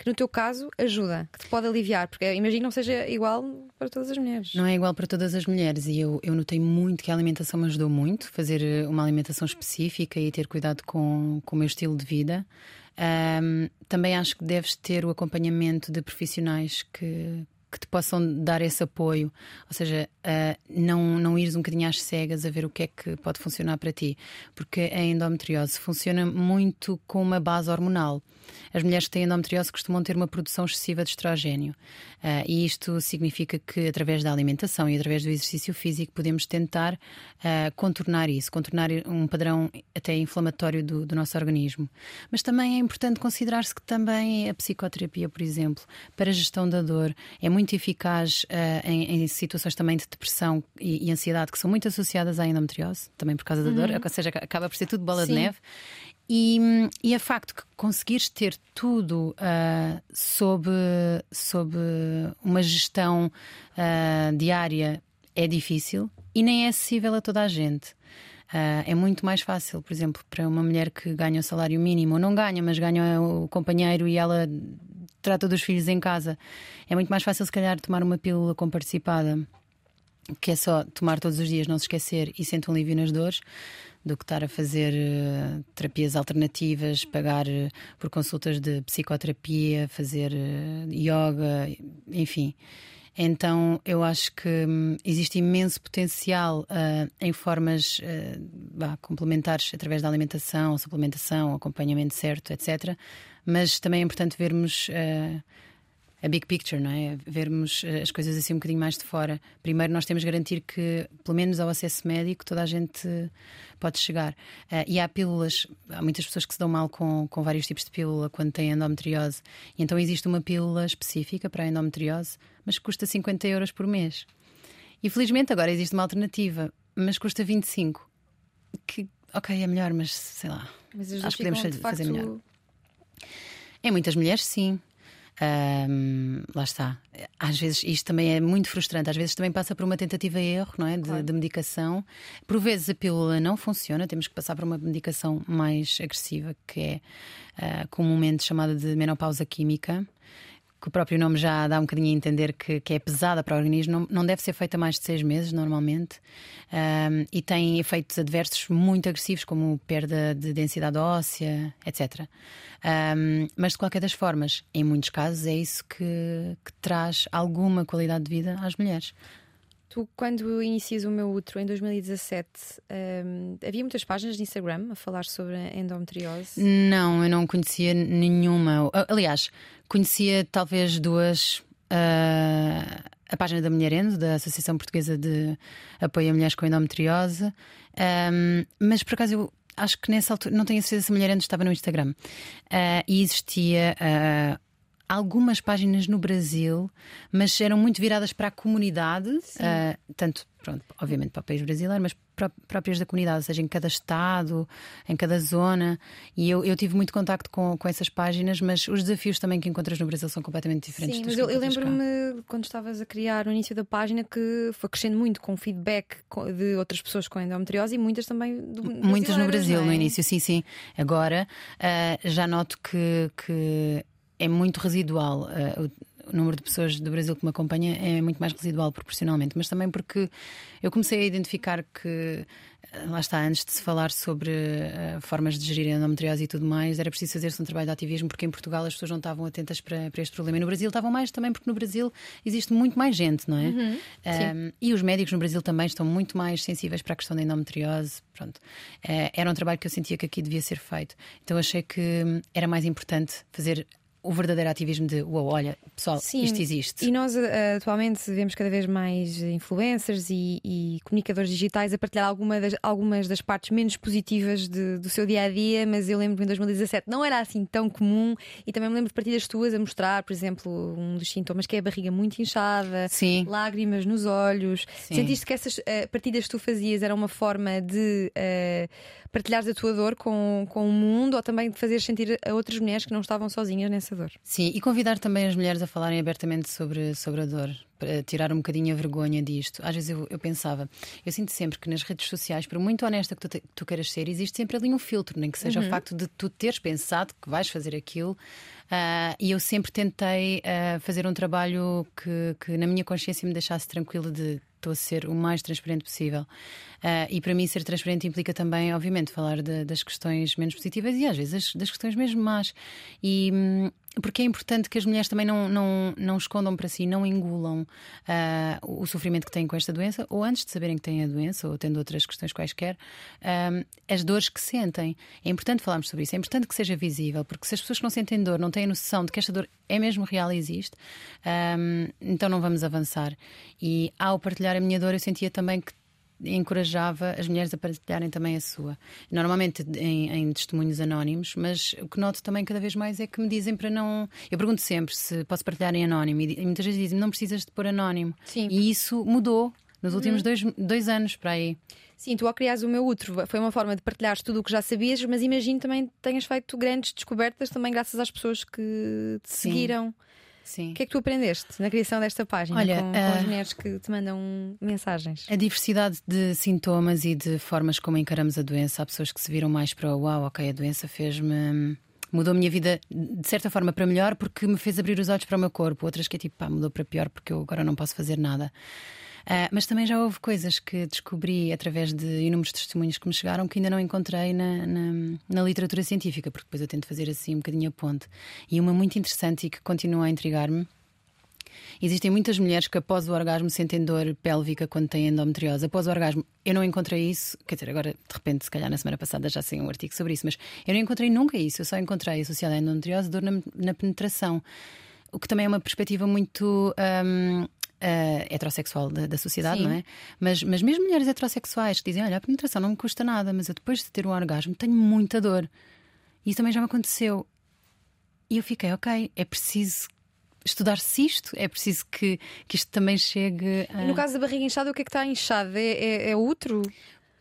que no teu caso ajuda, que te pode aliviar, porque imagino que não seja igual para todas as mulheres. Não é igual para todas as mulheres e eu, eu notei muito que a alimentação me ajudou muito, fazer eh, uma alimentação específica e ter cuidado com, com o meu estilo de vida. Um, também acho que deves ter o acompanhamento de profissionais que, que te possam dar esse apoio, ou seja, uh, não, não ires um bocadinho às cegas a ver o que é que pode funcionar para ti, porque a endometriose funciona muito com uma base hormonal. As mulheres que têm endometriose costumam ter uma produção excessiva de estrogênio. Uh, e isto significa que, através da alimentação e através do exercício físico, podemos tentar uh, contornar isso, contornar um padrão até inflamatório do, do nosso organismo. Mas também é importante considerar-se que também a psicoterapia, por exemplo, para a gestão da dor, é muito eficaz uh, em, em, situações também de depressão e, e, ansiedade, que são muito associadas à endometriose, também por causa da uhum. dor, ou seja, acaba por ser tudo bola Sim. de neve. E, e é facto que conseguires ter tudo uh, sob, sob uma gestão uh, diária é difícil e nem é acessível a toda a gente. Uh, é muito mais fácil, por exemplo, para uma mulher que ganha o salário mínimo, ou não ganha, mas ganha o companheiro e ela trata dos filhos em casa. É muito mais fácil, se calhar, tomar uma pílula comparticipada, que é só tomar todos os dias, não se esquecer e sente um alívio nas dores do que estar a fazer uh, terapias alternativas, pagar uh, por consultas de psicoterapia, fazer uh, yoga, enfim. Então eu acho que hum, existe imenso potencial em formas bah, complementares através da alimentação, suplementação, acompanhamento certo, etc. Mas também é importante vermos a big picture, não é? Vermos eh, as coisas assim um bocadinho mais de fora. Primeiro, nós temos de garantir que, pelo menos ao acesso médico, toda a gente pode chegar. Uh, e há pílulas, há muitas pessoas que se dão mal com, com vários tipos de pílula quando têm endometriose. E então existe uma pílula específica para a endometriose, mas que custa 50 euros por mês. E felizmente agora existe uma alternativa, mas custa 25. Que, ok, é melhor, mas sei lá. Mas acho que podemos fazer, fazer melhor. Em muitas mulheres, sim. Um, lá está. Às vezes isto também é muito frustrante. Às vezes também passa por uma tentativa erro, não é? De, claro. de, medicação. Por vezes a pílula não funciona, temos que passar por uma medicação mais agressiva, que é uh, comumente chamada de menopausa química que o próprio nome já dá um bocadinho a entender que, que é pesada para o organismo, não, não, deve ser feita mais de seis meses normalmente um, e tem efeitos adversos muito agressivos, como perda de densidade óssea, etc. Um, mas de qualquer das formas, em muitos casos, é isso que, que traz alguma qualidade de vida às mulheres. Tu, quando inicias o meu útero em 2017, um, havia muitas páginas de Instagram a falar sobre a endometriose? Não, eu não conhecia nenhuma. Aliás, conhecia talvez duas. Uh, a página da Mulher Endo, da Associação Portuguesa de Apoio a Mulheres com Endometriose, um, mas por acaso eu acho que nessa altura, não tenho certeza se a Mulher Endo estava no Instagram, uh, e existia. Uh, algumas páginas no Brasil, mas eram muito viradas para a comunidade, uh, tanto, pronto, obviamente para o país brasileiro, mas próprias da comunidade, ou seja, em cada estado, em cada zona. E eu, eu tive muito contacto com, com essas páginas, mas os desafios também que encontras no Brasil são completamente diferentes. Sim, mas eu, eu lembro-me quando estavas a criar no início da página que foi crescendo muito com feedback de outras pessoas com endometriose e muitas também do, Muitas no Brasil é? no início, sim, sim. Agora uh, já noto que, que é muito residual. Uh, o número de pessoas do Brasil que me acompanha é muito mais residual proporcionalmente, mas também porque eu comecei a identificar que, eh, lá está, antes de se falar sobre uh, formas de gerir a endometriose e tudo mais, era preciso fazer-se um trabalho de ativismo, porque em Portugal as pessoas não estavam atentas para, para este problema. E no Brasil estavam mais também, porque no Brasil existe muito mais gente, não é? Uhum, um, e os médicos no Brasil também estão muito mais sensíveis para a questão da endometriose. Pronto. Uh, era um trabalho que eu sentia que aqui devia ser feito. Então achei que hum, era mais importante fazer o verdadeiro ativismo de uau, olha, pessoal, Sim, isto existe. E nós eh, atualmente vemos cada vez mais influencers e, e comunicadores digitais a partilhar alguma das, algumas das partes menos positivas de, do seu dia a dia, mas eu lembro que em 2017 não era assim tão comum e também me lembro de partidas tuas a mostrar, por exemplo, um dos sintomas que é a barriga muito inchada, Sim. lágrimas nos olhos. Sim. Sentiste que essas uh, partidas que tu fazias eram uma forma de uh, partilhares a tua dor com, com o mundo ou também de fazer sentir a outras mulheres que não estavam sozinhas nessa dor. Sim, e convidar também as mulheres a falarem abertamente sobre, sobre a dor, para tirar um bocadinho a vergonha disto. Às vezes eu, eu pensava, eu sinto sempre que nas redes sociais, por muito honesta que tu, te, tu queiras ser, existe sempre ali um filtro, nem que seja uhum. o facto de tu teres pensado que vais fazer aquilo. Uh, e eu sempre tentei uh, fazer um trabalho que, que na minha consciência me deixasse tranquila de estou a ser o mais transparente possível. Uh, e para mim, ser transparente implica também, obviamente, falar de, das questões menos positivas e às vezes das, das questões mesmo más. E, hum, porque é importante que as mulheres também não, não, não escondam para si, não engulam uh, o sofrimento que têm com esta doença, ou antes de saberem que têm a doença, ou tendo outras questões quaisquer, uh, as dores que sentem. É importante falarmos sobre isso, é importante que seja visível, porque se as pessoas que não sentem dor não têm noção de que esta dor é mesmo real e existe, um, então não vamos avançar. E ao partilhar a minha dor, eu sentia também que encorajava as mulheres a partilharem também a sua. Normalmente em, em, testemunhos anónimos, mas o que noto também cada vez mais é que me dizem para não. Eu pergunto sempre se posso partilhar em anónimo e, muitas vezes dizem não precisas de pôr anónimo. Sim. E isso mudou nos últimos uhum. dois, dois anos para aí. Sim, tu ao criares o meu útero foi uma forma de partilhares tudo o que já sabias, mas imagino também tenhas feito grandes descobertas também graças às pessoas que te Sim. seguiram. Sim. O que é que tu aprendeste na criação desta página Olha, com, com as mulheres que te mandam mensagens? A diversidade de sintomas e de formas como encaramos a doença. Há pessoas que se viram mais para o uau, ok, a doença fez-me mudou a minha vida de certa forma para melhor porque me fez abrir os olhos para o meu corpo. Outras que é tipo, pá, mudou para pior porque eu agora não posso fazer nada. Uh, mas também já houve coisas que descobri através de inúmeros testemunhos que me chegaram que ainda não encontrei na, na, na, literatura científica, porque depois eu tento fazer assim um bocadinho a ponte. E uma muito interessante e que continua a intrigar-me. Existem muitas mulheres que após o orgasmo sentem dor pélvica quando têm endometriose. Após o orgasmo, eu não encontrei isso. Quer dizer, agora de repente, se calhar na semana passada já sei um artigo sobre isso, mas eu não encontrei nunca isso. Eu só encontrei associada à endometriose dor na, na penetração. O que também é uma perspectiva muito um, uh, heterossexual da, da sociedade, Sim. não é? Mas, mas mesmo mulheres heterossexuais que dizem: Olha, a penetração não me custa nada, mas eu depois de ter um orgasmo tenho muita dor. E isso também já me aconteceu. E eu fiquei: Ok, é preciso estudar-se isto, é preciso que, que isto também chegue. A... E no caso da barriga inchada, o que é que está inchado? É, é, é útero?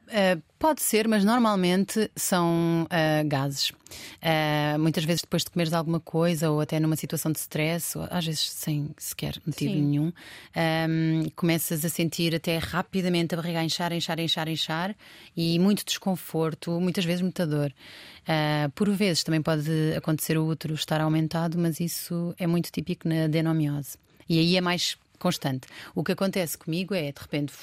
Uh, pode ser, mas normalmente são uh, gases. Uh, muitas vezes depois de comeres alguma coisa ou até numa situação de stress, ou às vezes sem sequer motivo Sim. nenhum, um, começas a sentir até rapidamente a barriga a inchar, inchar, inchar, inchar e muito desconforto, muitas vezes muita dor. por vezes também pode acontecer o útero estar aumentado, mas isso é muito típico na adenomiose. E aí é mais constante. O que acontece comigo é, de repente,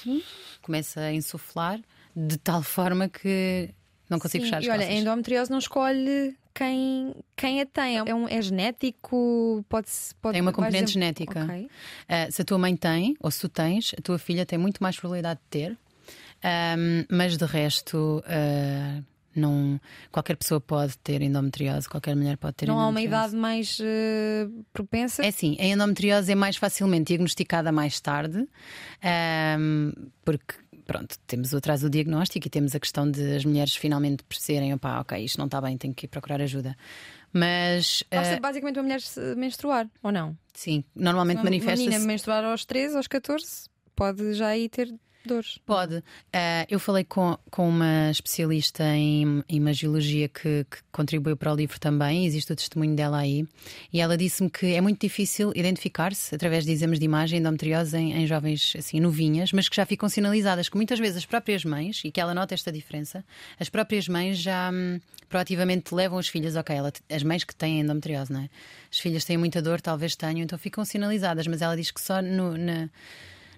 começa a insuflar de tal forma que não consigo Sim, fechar as e olha, a endometriose não escolhe quem, quem a tem. É, um, é genético? Pode, pode Tem uma componente genética. Okay. Uh, se a tua mãe tem, ou se tu tens, a tua filha tem muito mais probabilidade de ter. Um, mas de resto, uh, Não, qualquer pessoa pode ter endometriose, qualquer mulher pode ter Não há uma idade mais uh, propensa? É sim, a endometriose é mais facilmente diagnosticada mais tarde, um, porque pronto, temos o atraso do diagnóstico e temos a questão de as mulheres finalmente perceberem, opá, ok, isto não está bem, tenho que ir procurar ajuda. Mas. Basta uh, basicamente uma mulher menstruar, ou não? Sim, normalmente manifesta-se. Uma menina menstruar aos 13, aos 14, pode já aí ter Pode. Uh, eu falei com, com uma especialista em imagiologia que, que, contribuiu para o livro também, existe o testemunho dela aí, e ela disse-me que é muito difícil identificar-se através de exames de imagem endometriose em, em jovens assim novinhas, mas que já ficam sinalizadas, que muitas vezes as próprias mães, e que ela nota esta diferença, as próprias mães já hum, proativamente levam as filhas, ok, ela, as mães que têm endometriose, não é? As filhas têm muita dor, talvez tenham, então ficam sinalizadas, mas ela diz que só no, na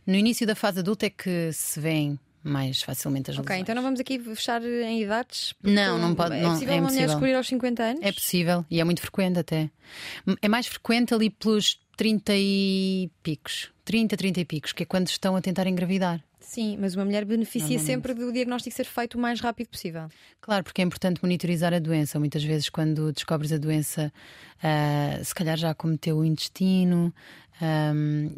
no início da fase adulta é que se vêem mais facilmente as lesões. Ok, então não vamos aqui fechar em idades? Não, não pode. É não, possível é uma mulher descobrir aos 50 anos? É possível e é muito frequente até. É mais frequente ali pelos 30 e picos. 30, 30 e picos, que é quando estão a tentar engravidar. Sim, mas uma mulher beneficia sempre do diagnóstico ser feito o mais rápido possível. Claro, porque é importante monitorizar a doença. Muitas vezes, quando descobres a doença, uh, se calhar já cometeu o intestino, um,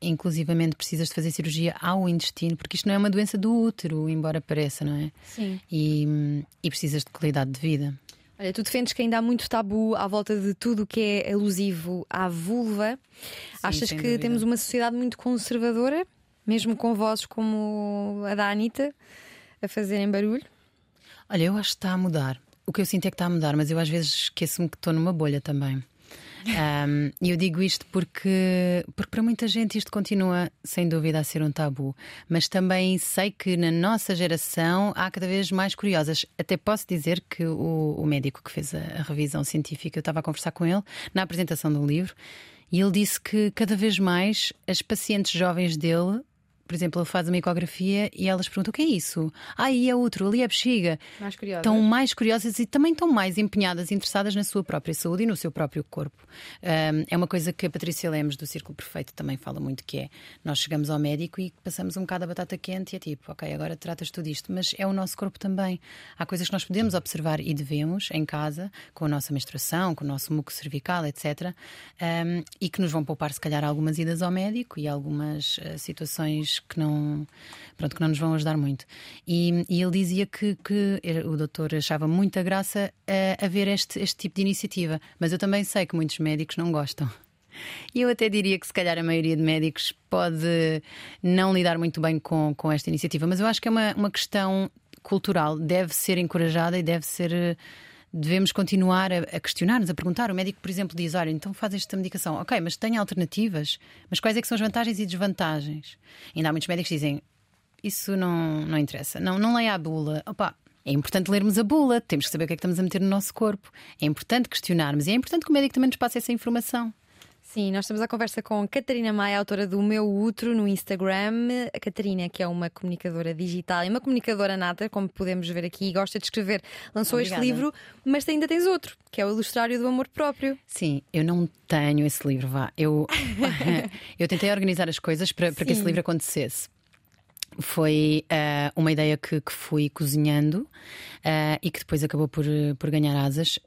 inclusivamente precisas de fazer cirurgia ao intestino, porque isto não é uma doença do útero, embora pareça, não é? Sim. E, e precisas de qualidade de vida. Olha, tu defendes que ainda há muito tabu à volta de tudo o que é alusivo à vulva. Sim, Achas que dúvida. temos uma sociedade muito conservadora, mesmo com vozes como a da Anitta a fazerem barulho? Olha, eu acho que está a mudar. O que eu sinto é que está a mudar, mas eu às vezes esqueço-me que estou numa bolha também. E eu digo isto porque, porque para muita gente isto continua, sem dúvida, a ser um tabu. Mas também sei que na nossa geração há cada vez mais curiosas. Até posso dizer que o, o médico que fez a, a revisão científica, eu estava a conversar com ele na apresentação do livro, e ele disse que cada vez mais as pacientes jovens dele por exemplo, ele faz uma ecografia e elas perguntam o que é isso? Ah, e é outro, ali é a bexiga. Mais curiosas. Estão mais curiosas e também estão mais empenhadas, interessadas na sua própria saúde e no seu próprio corpo. Um, é uma coisa que a Patrícia Lemos, do Círculo Perfeito, também fala muito, que é nós chegamos ao médico e passamos um bocado a batata quente e é tipo, ok, agora tratas tudo isto, mas é o nosso corpo também. Há coisas que nós podemos observar e devemos em casa, com a nossa menstruação, com o nosso muco cervical, etc. Um, e que nos vão poupar, se calhar, algumas idas ao médico e algumas uh, situações que não, pronto, que não nos vão ajudar muito. E, e ele dizia que, que, o doutor achava muita graça a, a ver este, este tipo de iniciativa, mas eu também sei que muitos médicos não gostam. E eu até diria que se calhar a maioria de médicos pode não lidar muito bem com, com esta iniciativa, mas eu acho que é uma, uma questão cultural, deve ser encorajada e deve ser devemos continuar a, a questionar-nos, a perguntar. O médico, por exemplo, diz: Olha, então faz esta medicação. Ok, mas tem alternativas? Mas quais é que são as vantagens e desvantagens? Ainda há muitos médicos que dizem: Isso não, não interessa. Não, não leia a bula. Opa, é importante lermos a bula, temos que saber o que é que estamos a meter no nosso corpo. É importante questionarmos e é importante que o médico também nos passe essa informação. Sim, nós estamos à conversa com Catarina Maia, autora do Meu Útero no Instagram. A Catarina, que é uma comunicadora digital e uma comunicadora nata, como podemos ver aqui, gosta de escrever, lançou Obrigada. este livro, mas ainda tens outro, que é o Ilustrário do Amor Próprio. Sim, eu não tenho esse livro, vá. Eu, eu tentei organizar as coisas para, para que esse livro acontecesse foi uh, uma ideia que, que fui cozinhando uh, e que depois acabou por, por ganhar asas.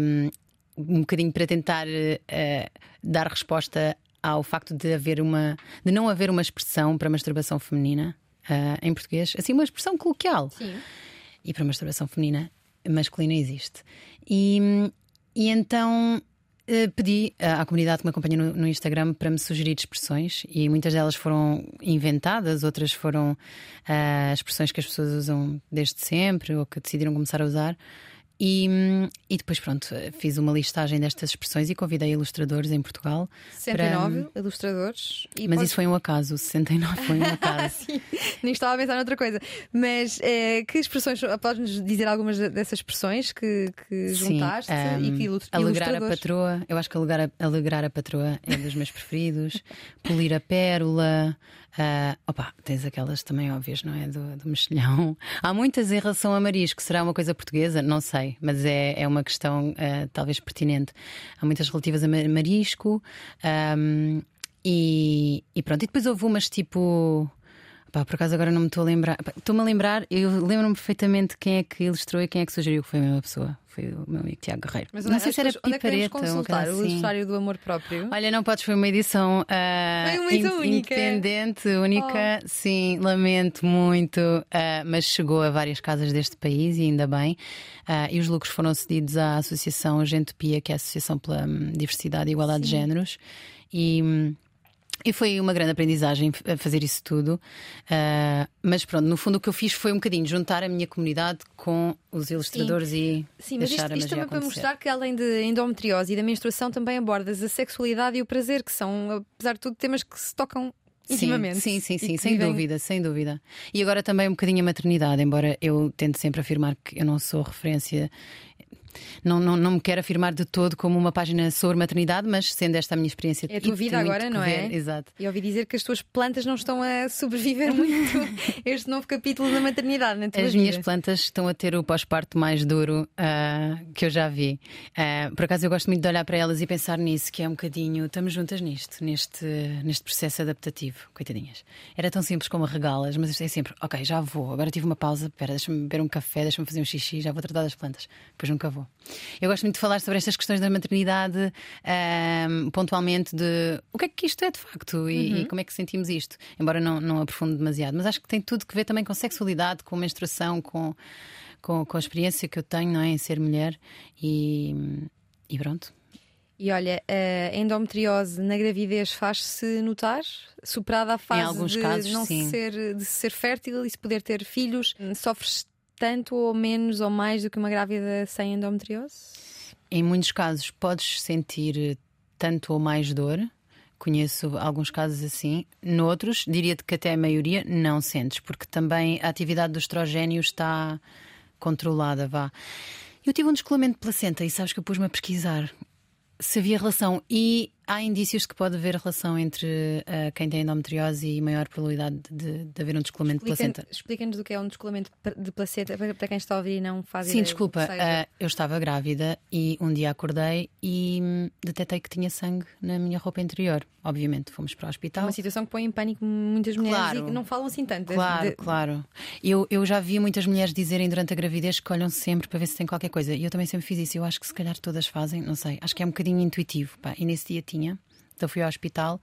Um, um bocadinho para tentar uh, dar resposta ao facto de haver uma de não haver uma expressão para masturbação feminina uh, em português, assim uma expressão coloquial. Sim. E para masturbação feminina masculina existe. E, e então uh, pedi à comunidade que me acompanha no, no, Instagram para me sugerir expressões e muitas delas foram inventadas, outras foram expressões que as pessoas usam desde sempre ou que decidiram começar a usar. E, e, depois, pronto, fiz uma listagem destas expressões e convidei ilustradores em Portugal. 69 para... ilustradores. Mas pode... isso foi um acaso, 69 foi um acaso. Sim, nem estava a pensar noutra coisa. Mas é, que expressões, podes-nos dizer algumas dessas expressões que, que juntaste Sim, um, e que ilust... Alegrar a patroa, eu acho que alegrar a, alegrar a patroa é dos meus preferidos. Polir a pérola. Uh, opa, tens aquelas também óbvias, não é? Do, do mexilhão. Há muitas em relação a marisco, será uma coisa portuguesa? Não sei, mas é, é uma questão uh, talvez pertinente. Há muitas relativas a marisco um, e, e, pronto. E depois houve umas tipo. Epá, por acaso agora não me estou a lembrar. Estou-me a lembrar, eu lembro-me perfeitamente quem é que ilustrou e quem é que sugeriu que foi a mesma pessoa. Foi o meu amigo Tiago Guerreiro. Mas não sei se era é pipareta ou consultar o assim. Ilustório do Amor Próprio. Olha, não podes, foi uma edição ah, Foi uma edição in- única. Oh. independente, única. Sim, lamento muito, ah, mas chegou a várias casas deste país e ainda bem. Ah, e os lucros foram cedidos à Associação Gentopia, que é a Associação pela hum, Diversidade e Igualdade de Géneros. E. e foi uma grande aprendizagem f- fazer isso tudo. Ah, mas pronto, no fundo o que eu fiz foi um bocadinho juntar a minha comunidade com os ilustradores e Sim, mas deixar isto, a isto magia também para mostrar que além de endometriose e da menstruação também abordas a sexualidade e o prazer, que são, apesar de tudo, temas que se tocam intimamente. Sim, sim, sim, que sem vivem- dúvida, sem dúvida. E agora também um bocadinho a maternidade, embora eu tente sempre afirmar que eu não sou referência. Não, não, não me quero afirmar de todo como uma página sobre maternidade, mas sendo esta a minha experiência. É a tua vida agora, não é? Exato. E ouvi dizer que as tuas plantas não estão a sobreviver muito este novo capítulo da maternidade na tua As vida. minhas plantas estão a ter o pós-parto mais duro ah, que eu já vi. Ah, por acaso eu gosto muito de olhar para elas e pensar nisso, que é um bocadinho. Estamos juntas nisto, neste, neste processo adaptativo, coitadinhas. Era tão simples como regá-las, mas é sempre, ok, já vou, agora tive uma pausa, espera, deixa-me beber um café, deixa-me fazer um xixi, já vou tratar das plantas. Depois nunca vou. Eu gosto muito de falar sobre estas questões da maternidade, ah, pontualmente, de o que é que isto é de facto e, e como é que sentimos isto. Embora não, não aprofunde demasiado, mas acho que tem tudo que ver também com sexualidade, com menstruação, com com, com a experiência que eu tenho não é, em ser mulher e, e pronto. E olha, a endometriose na gravidez faz-se notar, superada a fase de casos, não sim. ser de ser fértil e se poder ter filhos, sofres tanto ou menos ou mais do que uma grávida sem endometriose? Em muitos casos podes sentir tanto ou mais dor. Conheço alguns casos assim. Noutros, diria-te que até a maioria não sentes, porque também a atividade do estrogênio está controlada, vá. Eu tive um descolamento de placenta e sabes que eu pus-me a pesquisar se havia relação e há indícios que pode haver relação entre ah, quem tem endometriose e maior probabilidade de, de haver um descolamento de placenta. Explica-nos o que é um descolamento de placenta para quem está a ouvir e não faz Sim, do desculpa, ah, eu estava grávida e um dia acordei e hum, detetei que tinha sangue na minha roupa interior. Obviamente, fomos para o É hospital. uma situação que põe em pânico muitas mulheres Claro. e que não falam assim tanto. Claro, De- claro. Eu, eu já vi muitas mulheres dizerem durante a gravidez que olham sempre para ver se tem qualquer coisa. E eu também sempre fiz isso. Eu acho que se calhar todas fazem, não sei. Acho que é um bocadinho intuitivo. pá. E nesse dia tinha. Então fui ao hospital.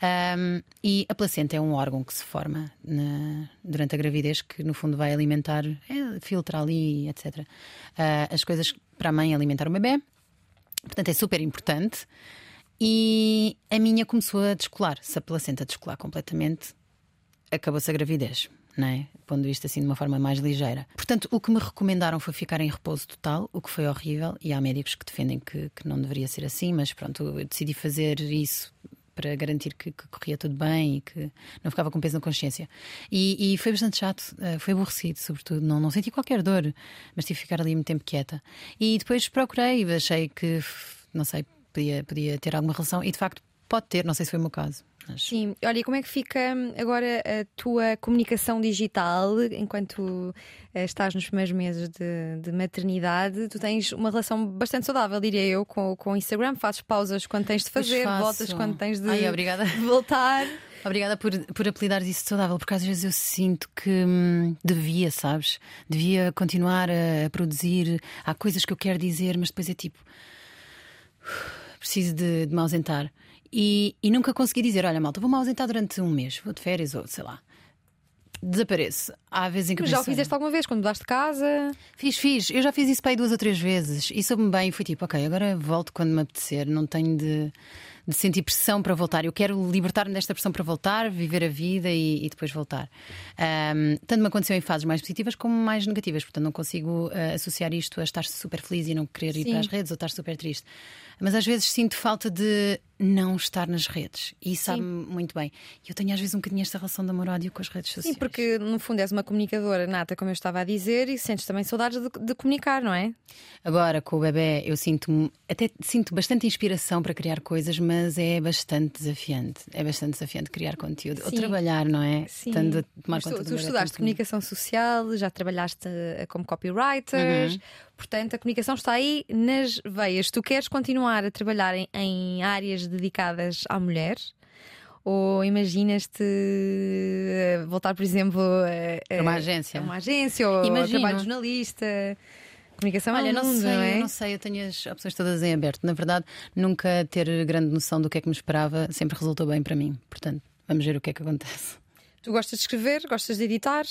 Ahm, e a placenta é um órgão que se forma na- durante a gravidez que, no fundo, vai alimentar, é, filtra ali, etc. Ah, as coisas para a mãe alimentar o bebê. Portanto, é super importante. E a minha começou a descolar. Se a placenta descolar completamente, acabou-se a gravidez, não é? Pondo isto assim de uma forma mais ligeira. Portanto, o que me recomendaram foi ficar em repouso total, o que foi horrível, e há médicos que defendem que, que não deveria ser assim, mas pronto, eu decidi fazer isso para garantir que, que corria tudo bem e que não ficava com peso na consciência. E, e foi bastante chato, eh, foi aborrecido, sobretudo. Não, não senti qualquer dor, mas tive que ficar ali muito tempo quieta. E depois procurei, achei que, não sei, podia, podia ter alguma relação, e de facto pode ter, não sei se foi o meu caso. Mas... Sim, olha, e como é que fica hum, agora a tua comunicação digital enquanto eh, estás nos primeiros meses de, de maternidade? Tu tens uma relação bastante saudável, diria eu, com, com o Instagram, fazes pausas quando tens de fazer, voltas quando tens de, Ai, obrigada. voltar. Obrigada por, por apelidares isso saudável, porque às vezes eu sinto que hum, devia, sabes? Devia continuar a, a produzir. Há coisas que eu quero dizer, mas depois é tipo. Preciso de, de me ausentar. E, e nunca consegui dizer: olha, malta, vou-me ausentar durante um mês, vou de férias ou sei lá. Desapareço. Há vezes em que já o fizeste alguma vez quando mudaste de casa? Fiz, fiz. Eu já fiz isso para aí duas ou três vezes e soube-me bem. E fui tipo, ok, agora volto quando me apetecer. Não tenho de, de sentir pressão para voltar. Eu quero libertar-me desta pressão para voltar, viver a vida e, e depois voltar. Ahm, tanto me aconteceu em fases mais positivas como mais negativas. Portanto, não consigo ah, associar isto a estar super feliz e não querer ir Sim. para as redes ou estar super triste. Mas às vezes sinto falta de não estar nas redes. E sabe-me muito bem. Eu tenho às vezes um bocadinho esta relação de amor-ódio com as redes sociais. Sim, porque no fundo és uma comunicadora nata, como eu estava a dizer, e sentes também saudades de, de comunicar, não é? Agora, com o bebê, eu sinto até sinto bastante inspiração para criar coisas, mas é bastante desafiante. É bastante desafiante criar conteúdo. Ou Sim. trabalhar, não é? Estando a tomar Mas tu, conta tu bebé estudaste comunicação social, já trabalhaste eh, como copywriter, Uhum. Portanto a comunicação está aí nas veias. Tu queres continuar a trabalhar em, em áreas dedicadas à mulher? Ou imaginas-te eh, voltar, por exemplo, a, a uma agência, a uma agência ou Imagino. trabalho de jornalista? Comunicação Olha, é um não mundo, sei, não, é? não sei, eu tenho as opções todas em aberto. Na verdade, nunca ter grande noção do que é que me esperava sempre resultou bem para mim. Portanto, vamos ver o que é que acontece. Tu gostas de escrever, gostas de editar?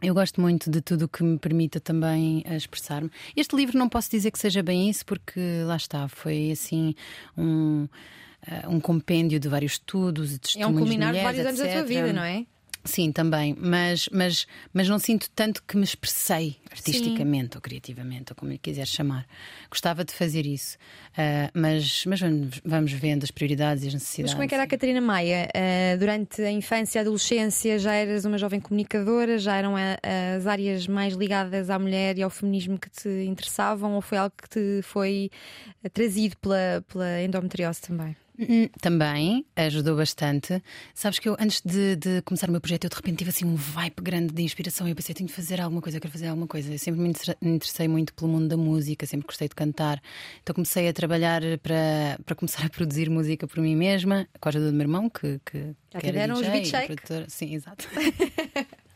Eu gosto muito de tudo o que me permita também expressar-me. Este livro não posso dizer que seja bem isso, porque lá está, foi assim um, uh, um compêndio de vários estudos e testemunhos. É um culminar de, mulheres, de vários etc. anos da tua vida, não é? Sim, também, mas, mas, mas não sinto tanto que me expressei artisticamente Sim. ou criativamente, ou como lhe quiser chamar. Gostava de fazer isso, uh, mas, mas vamos vendo as prioridades e as necessidades. Mas como é que era a Catarina Maia? Uh, durante a infância e a adolescência já eras uma jovem comunicadora? Já eram a, as áreas mais ligadas à mulher e ao feminismo que te interessavam? Ou foi algo que te foi trazido pela, pela endometriose também? Hum, também ajudou bastante. Sabes que eu, antes de, de, começar o meu projeto, eu de repente tive assim um vibe grande de inspiração. E eu pensei, tenho de fazer alguma coisa, eu quero fazer alguma coisa. Eu sempre me interessei muito pelo mundo da música, sempre gostei de cantar. Então comecei a trabalhar para, para começar a produzir música por mim mesma, com a ajuda do meu irmão, que, que, Já que era DJ, os shake? Sim, exato.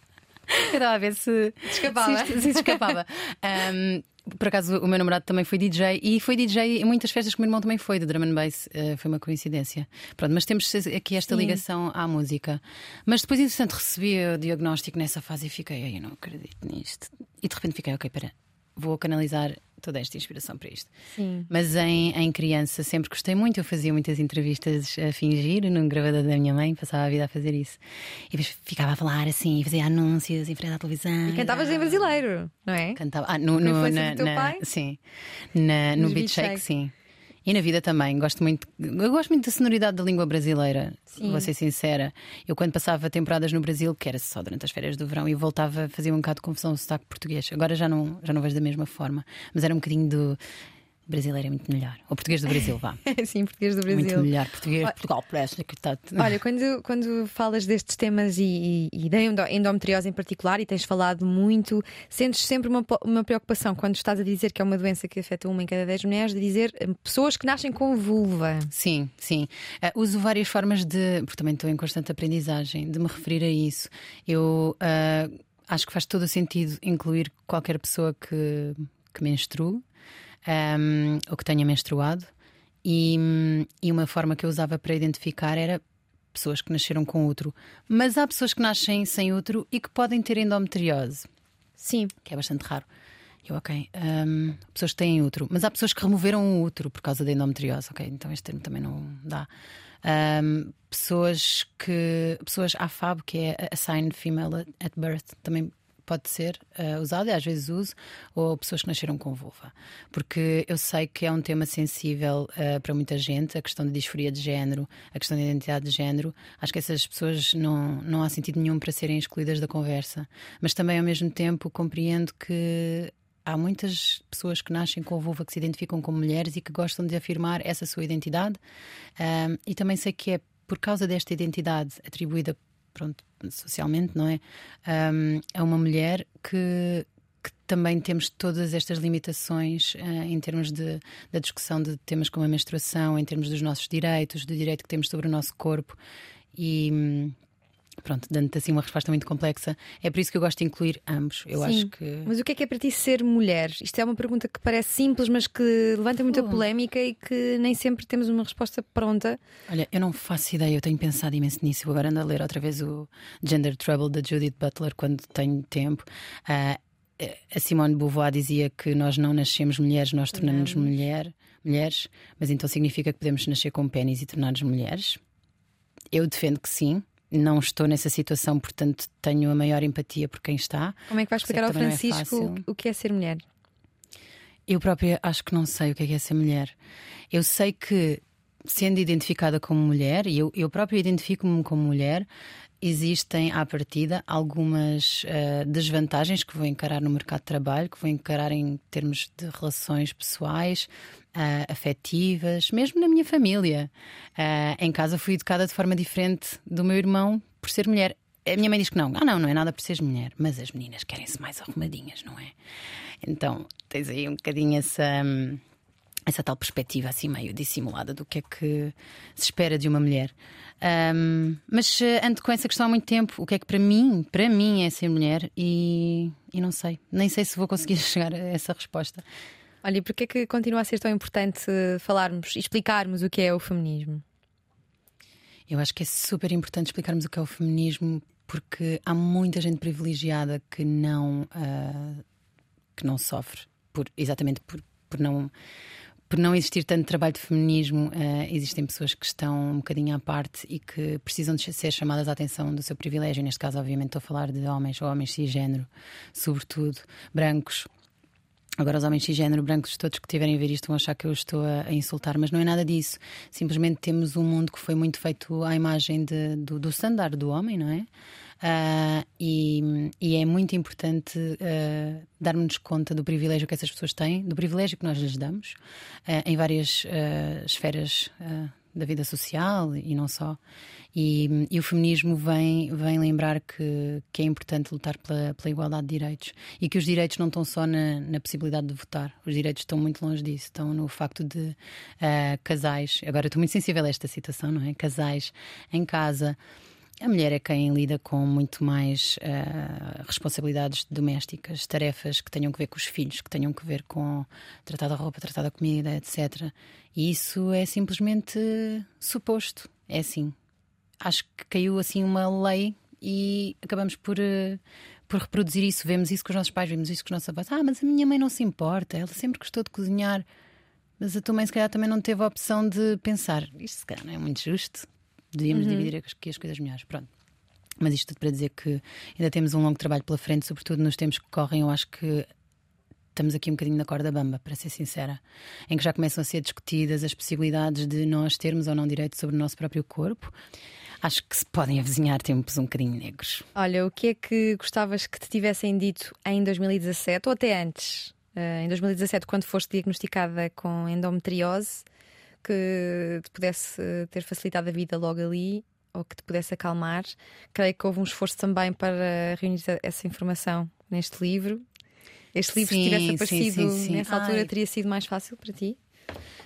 Eu estava a ver se escapava. Se, se escapava. um, por acaso, o meu namorado também foi DJ e foi DJ em muitas festas que o meu irmão também foi, de drum and bass. Uh, foi uma coincidência. Pronto, mas temos aqui esta Sim. ligação à música. Mas depois, interessante, recebi o diagnóstico nessa fase e fiquei, eu não acredito nisto. E de repente fiquei, ok, espera, vou canalizar toda esta inspiração para isto. Sim. Mas em, em criança sempre gostei muito, eu fazia muitas entrevistas a fingir no gravador da minha mãe, passava a vida a fazer isso. E depois ficava a falar assim, fazia anúncios em frente à televisão. E cantavas em brasileiro, não é? Cantava. Ah, no, no, na, na, sim. Na, no Beat Shake, sim. E na vida também, gosto muito, eu gosto muito da sonoridade da língua brasileira, Sim. vou ser sincera. Eu, quando passava temporadas no Brasil, que era só durante as férias do verão, e voltava, fazia um bocado de confusão o sotaque português. Agora já não, já não vejo da mesma forma, mas era um bocadinho do brasileiro é muito melhor. Ou português do Brasil, vá. Sim, português do Brasil. Muito melhor. Português, olha, Portugal parece que está. Olha, quando, quando falas destes temas e, e, e da endometriose em particular, e tens falado muito, sentes sempre uma, uma preocupação quando estás a dizer que é uma doença que afeta uma em cada dez mulheres, de dizer eh, pessoas que nascem com vulva. Sim, sim. Uh, uso várias formas de. Porque também estou em constante aprendizagem, de me referir a isso. Eu. Uh, acho que faz todo o sentido incluir qualquer pessoa que, que menstrue um, ou que tenha menstruado. E, e uma forma que eu usava para identificar era pessoas que nasceram com útero. Mas há pessoas que nascem sem útero e que podem ter endometriose. Sim. Que é bastante raro. Eu, ok. Um, pessoas que têm útero. Mas há pessoas que removeram o útero por causa da endometriose. Ok, então este termo também não dá. Um, pessoas que. Pessoas AFAB, que é Assigned Female at Birth, também pode ser uh, usado e às vezes uso, ou pessoas que nasceram com vulva. Porque eu sei que é um tema sensível uh, para muita gente, a questão da disforia de género, a questão da identidade de género. Acho que essas pessoas não, não há sentido nenhum para serem excluídas da conversa. Mas também, ao mesmo tempo, compreendo que há muitas pessoas que nascem com vulva que se identificam como mulheres e que gostam de afirmar essa sua identidade. Um, e também sei que é por causa desta identidade atribuída pronto, socialmente, não é? Um, é uma mulher que, que também temos todas estas limitações uh, em termos de, da discussão de temas como a menstruação, em termos dos nossos direitos, do direito que temos sobre o nosso corpo. E, hum, Pronto, dando-te assim uma resposta muito complexa, é por isso que eu gosto de incluir ambos. Eu Sim, acho que. Mas o que é que é para ti ser mulher? Isto é uma pergunta que parece simples, mas que levanta muita polémica e que nem sempre temos uma resposta pronta. Olha, eu não faço ideia, eu tenho pensado imenso nisso. Eu agora ando a ler outra vez o Gender Trouble da Judith Butler quando tenho tempo. Uh, a Simone Beauvoir dizia que nós não nascemos mulheres, nós tornamos-nos mulher, mulheres, mas então significa que podemos nascer com pênis e tornar-nos mulheres? Eu defendo que sim não estou nessa situação, portanto tenho a maior empatia por quem está. Como é que vais explicar ao é Francisco é o que é ser mulher? Eu própria acho que não sei o que é, que é ser mulher. Eu sei que, sendo identificada como mulher, e eu, eu própria identifico-me como mulher, existem à partida algumas uh, desvantagens que vou encarar no mercado de trabalho, que vou encarar em termos de relações pessoais, uh, afetivas, mesmo na minha família. Uh, em casa fui educada de forma diferente do meu irmão por ser mulher. A minha mãe diz que não, ah, não, não é nada por seres mulher, mas as meninas querem-se mais arrumadinhas, não é? Então tens aí um bocadinho essa. Um, essa tal perspectiva assim meio dissimulada do que é que se espera de uma mulher. Um, mas uh, ando com essa questão há muito tempo. O que é que para mim, para mim é ser mulher e, e não sei, nem sei se vou conseguir chegar a essa resposta. Olha, e porquê é que continua a ser tão importante falarmos e explicarmos o que é o feminismo? Eu acho que é super importante explicarmos o que é o feminismo porque há muita gente privilegiada que não, uh, que não sofre por, exatamente por, por não por não existir tanto trabalho de feminismo, uh, existem pessoas que estão um bocadinho à parte e que precisam de ser chamadas à atenção do seu privilégio. Neste caso, obviamente, estou a falar de homens homens cisgênero, sobretudo brancos. Agora, os homens cisgênero brancos, todos que tiverem a ver isto, vão achar que eu estou a, a, insultar, mas não é nada disso. Simplesmente temos um mundo que foi muito feito à imagem de, do, do standard do homem, não é? Uh, e, e, é muito importante uh, darmos conta do privilégio que essas pessoas têm, do privilégio que nós lhes damos, uh, em várias esferas da vida social e não só. E, e, o feminismo vem, vem lembrar que, que é importante lutar pela, pela, igualdade de direitos e que os direitos não estão só na, na, possibilidade de votar, os direitos estão muito longe disso, estão no facto de uh, casais. Agora estou muito sensível a esta situação, não é? Casais em casa. A mulher é quem lida com muito mais uh, responsabilidades domésticas, tarefas que tenham que ver com os filhos, que tenham que ver com tratar da roupa, tratar da comida, etc. E isso é simplesmente suposto. É assim. Acho que caiu assim uma lei e acabamos por, uh, por reproduzir isso. Vemos isso com os nossos pais, vemos isso com os nossos avós. Ah, mas a minha mãe não se importa, ela sempre gostou de cozinhar. Mas a tua mãe, se calhar, também não teve a opção de pensar: isto, se calhar, não é muito justo. Devíamos uhum. dividir aqui as coisas melhores. Pronto. Mas isto tudo para dizer que ainda temos um longo trabalho pela frente, sobretudo nos tempos que correm. Eu acho que estamos aqui um bocadinho na corda bamba, para ser sincera, em que já começam a ser discutidas as possibilidades de nós termos ou não direito sobre o nosso próprio corpo. Acho que se podem avizinhar tempos um bocadinho negros. Olha, o que é que gostavas que te tivessem dito em 2017 ou até antes? Uh, em 2017, quando foste diagnosticada com endometriose, que te pudesse ter facilitado a vida logo ali ou que te pudesse acalmar. Creio que houve um esforço também para reunir essa informação neste livro. Este livro, sim, se tivesse aparecido sim, sim, nessa altura, Ai. teria sido mais fácil para ti?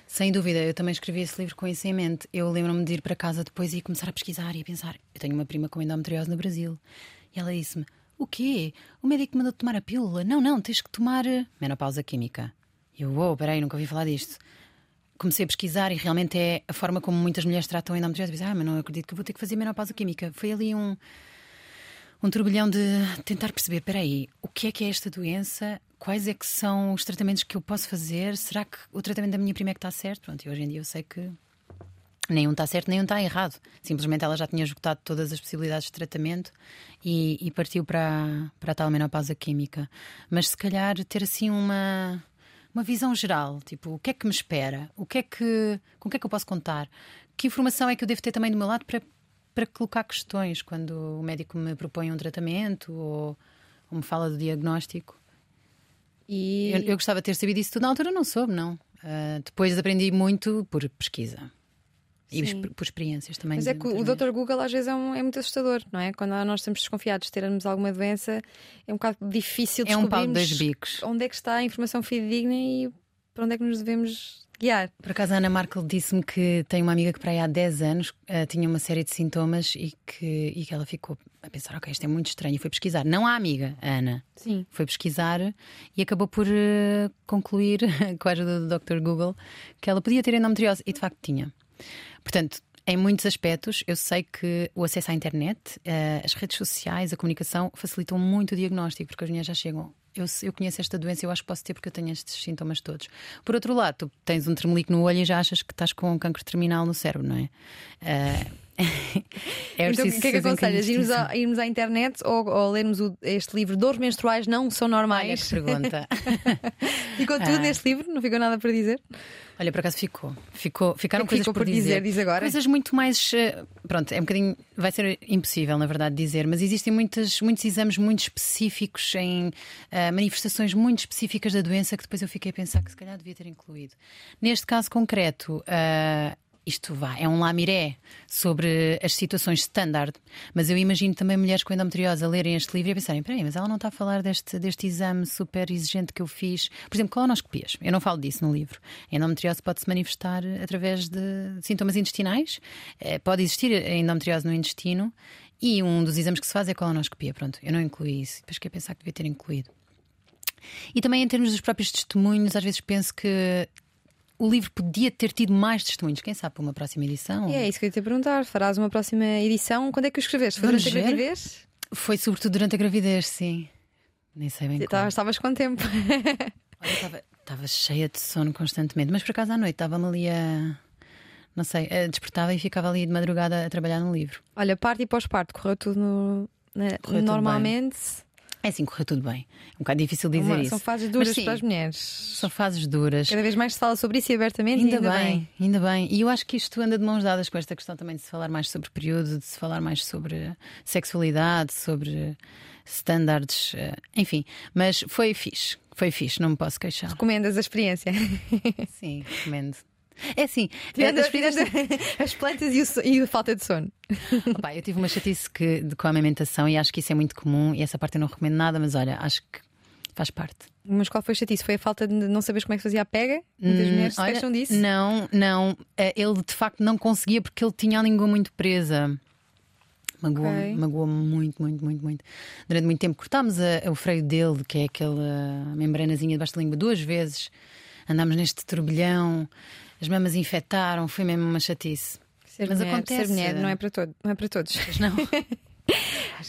Sem dúvida, eu também escrevi esse livro com isso em mente. Eu lembro-me de ir para casa depois e começar a pesquisar e a pensar. Eu tenho uma prima com endometriose no Brasil e ela disse-me: O quê? O médico mandou tomar a pílula? Não, não, tens que tomar eh, menopausa química. E eu, uou, oh, peraí, nunca ouvi falar disto comecei a pesquisar e realmente é a forma como muitas mulheres tratam a endometriose. Dizem, ah, mas não acredito que vou ter que fazer menopausa química. Foi ali um, um turbilhão de tentar perceber: espera aí, o que é que é esta doença? Quais é que são os tratamentos que eu posso fazer? Será que o tratamento da minha prima é que está certo? Pronto, e hoje em dia eu sei que nenhum está certo, nenhum está errado. Simplesmente ela já tinha esgotado todas as possibilidades de tratamento e, e partiu para, para a tal menopausa química. Mas se calhar ter assim uma uma visão geral, tipo, o que é que me espera? O que é que, com o que é que eu posso contar? Que informação é que eu devo ter também do meu lado para, para colocar questões quando o médico me propõe um tratamento ou, ou me fala do diagnóstico? E eu, eu, gostava de ter sabido isso tudo na altura, não soube, não. Uh, depois aprendi muito por pesquisa. E por experiências também. Mas é que o Dr. Google às vezes é, um, é, muito assustador, não é? Quando nós estamos desconfiados de termos alguma doença, é um bocado difícil é um pau de dois bicos. onde é que está a informação fidedigna e para onde é que nos devemos guiar. Por acaso a Ana Markel disse-me que tem uma amiga que para aí há 10 anos uh, tinha uma série de sintomas e que, e que ela ficou a pensar, ok, isto é muito estranho, e foi pesquisar. Não a amiga, a Ana. Sim. Foi pesquisar e acabou por uh, concluir, com a ajuda do Dr. Google, que ela podia ter endometriose e de facto tinha. Portanto, em muitos aspectos, eu sei que o acesso à internet, uh, as redes sociais, a comunicação facilitam muito o diagnóstico, porque as mulheres já chegam. Eu, eu conheço esta doença, eu acho que posso ter porque eu tenho estes sintomas todos. Por outro lado, tu tens um tremelico no olho e já achas que estás com um cancro terminal no cérebro, não é? Uh, é então, o que é que aconselhas? Irmos, à, irmos à internet ou, ou lermos o, este livro Dores Menstruais Não São Normais? Olha pergunta. ficou tudo ah. neste livro? Não ficou nada para dizer? Olha, por acaso ficou. ficou ficaram que coisas por, por dizer, diz agora. Coisas muito mais. Eh, pronto, é um bocadinho. Vai ser impossível, na verdade, dizer, mas existem muitas, muitos exames muito específicos em uh, manifestações muito específicas da doença que depois eu fiquei a pensar que se calhar devia ter incluído. Neste caso concreto, uh, isto vá, é um lamiré sobre as situações standard, mas eu imagino também mulheres com endometriose a lerem este livro e a pensarem: peraí, mas ela não está a falar deste, deste exame super exigente que eu fiz. Por exemplo, colonoscopias. Eu não falo disso no livro. A endometriose pode se manifestar através de sintomas intestinais, eh, pode existir a endometriose no intestino e um dos exames que se faz é a colonoscopia. Pronto, eu não incluí isso, depois que pensar que devia ter incluído. E também em termos dos próprios testemunhos, às vezes penso que o livro podia ter tido mais testemunhos, quem sabe para uma próxima edição? É isso que eu ia te perguntar. Farás uma próxima edição? Quando é que o escreveste? Foi durante a gravidez? Foi sobretudo durante a gravidez, sim. Nem sei bem como. Estavas quanto tempo? Olha, estava cheia de sono constantemente, mas por acaso à noite estava-me ali a. Não sei, despertava e ficava ali de madrugada a trabalhar no livro. Olha, parte e pós-parto, correu tudo no, né, correu normalmente. Tudo é assim, correu tudo bem. É um bocado difícil dizer Uma, isso. São fases duras sim, para as mulheres. São fases duras. Cada vez mais se fala sobre isso e abertamente. Ainda, ainda bem, bem, ainda bem. E eu acho que isto anda de mãos dadas com esta questão também de se falar mais sobre período, de se falar mais sobre sexualidade, sobre standards, eh, enfim. Mas foi fixe, foi fixe, não me posso queixar. Recomendas a experiência? Sim, recomendo. É assim, tirando, as, as plantas e, o, e, a falta de sono. Opa, eu tive uma chatice que, de, com a amamentação e acho que isso é muito comum e essa parte eu não recomendo nada, mas olha, acho que faz parte. Mas qual foi a chatice? Foi a falta de não saberes como é que fazia a pega? Muitas hum, mulheres se queixam disso? Não, não. Eh, ele de facto não conseguia porque ele tinha a língua muito presa. Magoou-me okay. magoou muito, muito, muito, muito. Durante muito tempo cortámos a, a, o freio dele, que é aquela membranazinha debaixo da língua, duas vezes. Andámos neste turbilhão as mamas infectaram, foi mesmo uma chatice. Ser Mas mulher, acontece. Ser mulher não é para, todo, não é para todos. Mas não.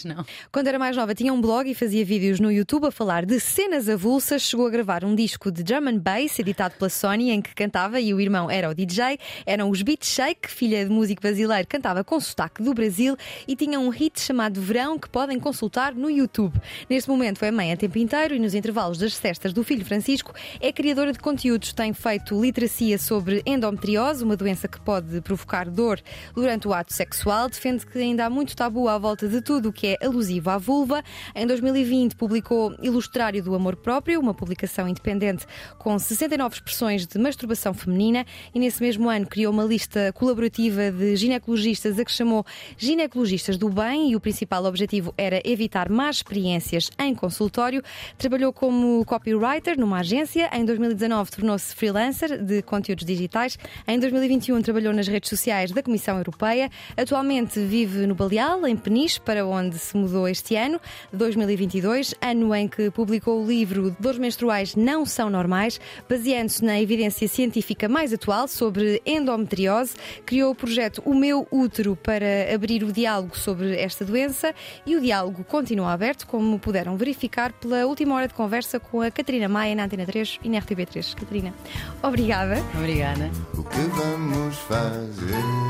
não. Quando era mais nova, tinha um blog e fazia vídeos no YouTube a falar de cenas avulsas. Chegou a gravar um disco de drum and bass editado pela Sony em que cantava e o irmão era o DJ. Eram os Beat Shake, filha de músico brasileiro, cantava com sotaque do Brasil e tinha um hit chamado Verão que podem consultar no YouTube. Neste momento é mãe a tempo inteiro e nos intervalos das cestas do filho Francisco é criadora de conteúdos. Tem feito literacia sobre endometriose, uma doença que pode provocar dor durante o ato sexual. Defende que ainda há muito tabu à volta de tudo que é alusivo à vulva. Em 2020 publicou Ilustrário do Amor Próprio, uma publicação independente com 69 expressões de masturbação feminina e nesse mesmo ano criou uma lista colaborativa de ginecologistas a que chamou Ginecologistas do Bem e o principal objetivo era evitar más experiências em consultório. Trabalhou como copywriter numa agência. Em 2019 tornou-se freelancer de conteúdos digitais. Em 2021 trabalhou nas redes sociais da Comissão Europeia. Atualmente vive no Baleal, em Peniche, para onde onde se mudou este ano, 2022, ano em que publicou o livro Dores Menstruais Não São Normais, baseando-se na evidência científica mais atual sobre endometriose, criou o projeto O Meu Útero para abrir o diálogo sobre esta doença e o diálogo continua aberto, como puderam verificar pela última hora de conversa com a Catarina Maia na Antena 3 e na RTP3. Catarina, obrigada. Obrigada. O que vamos fazer?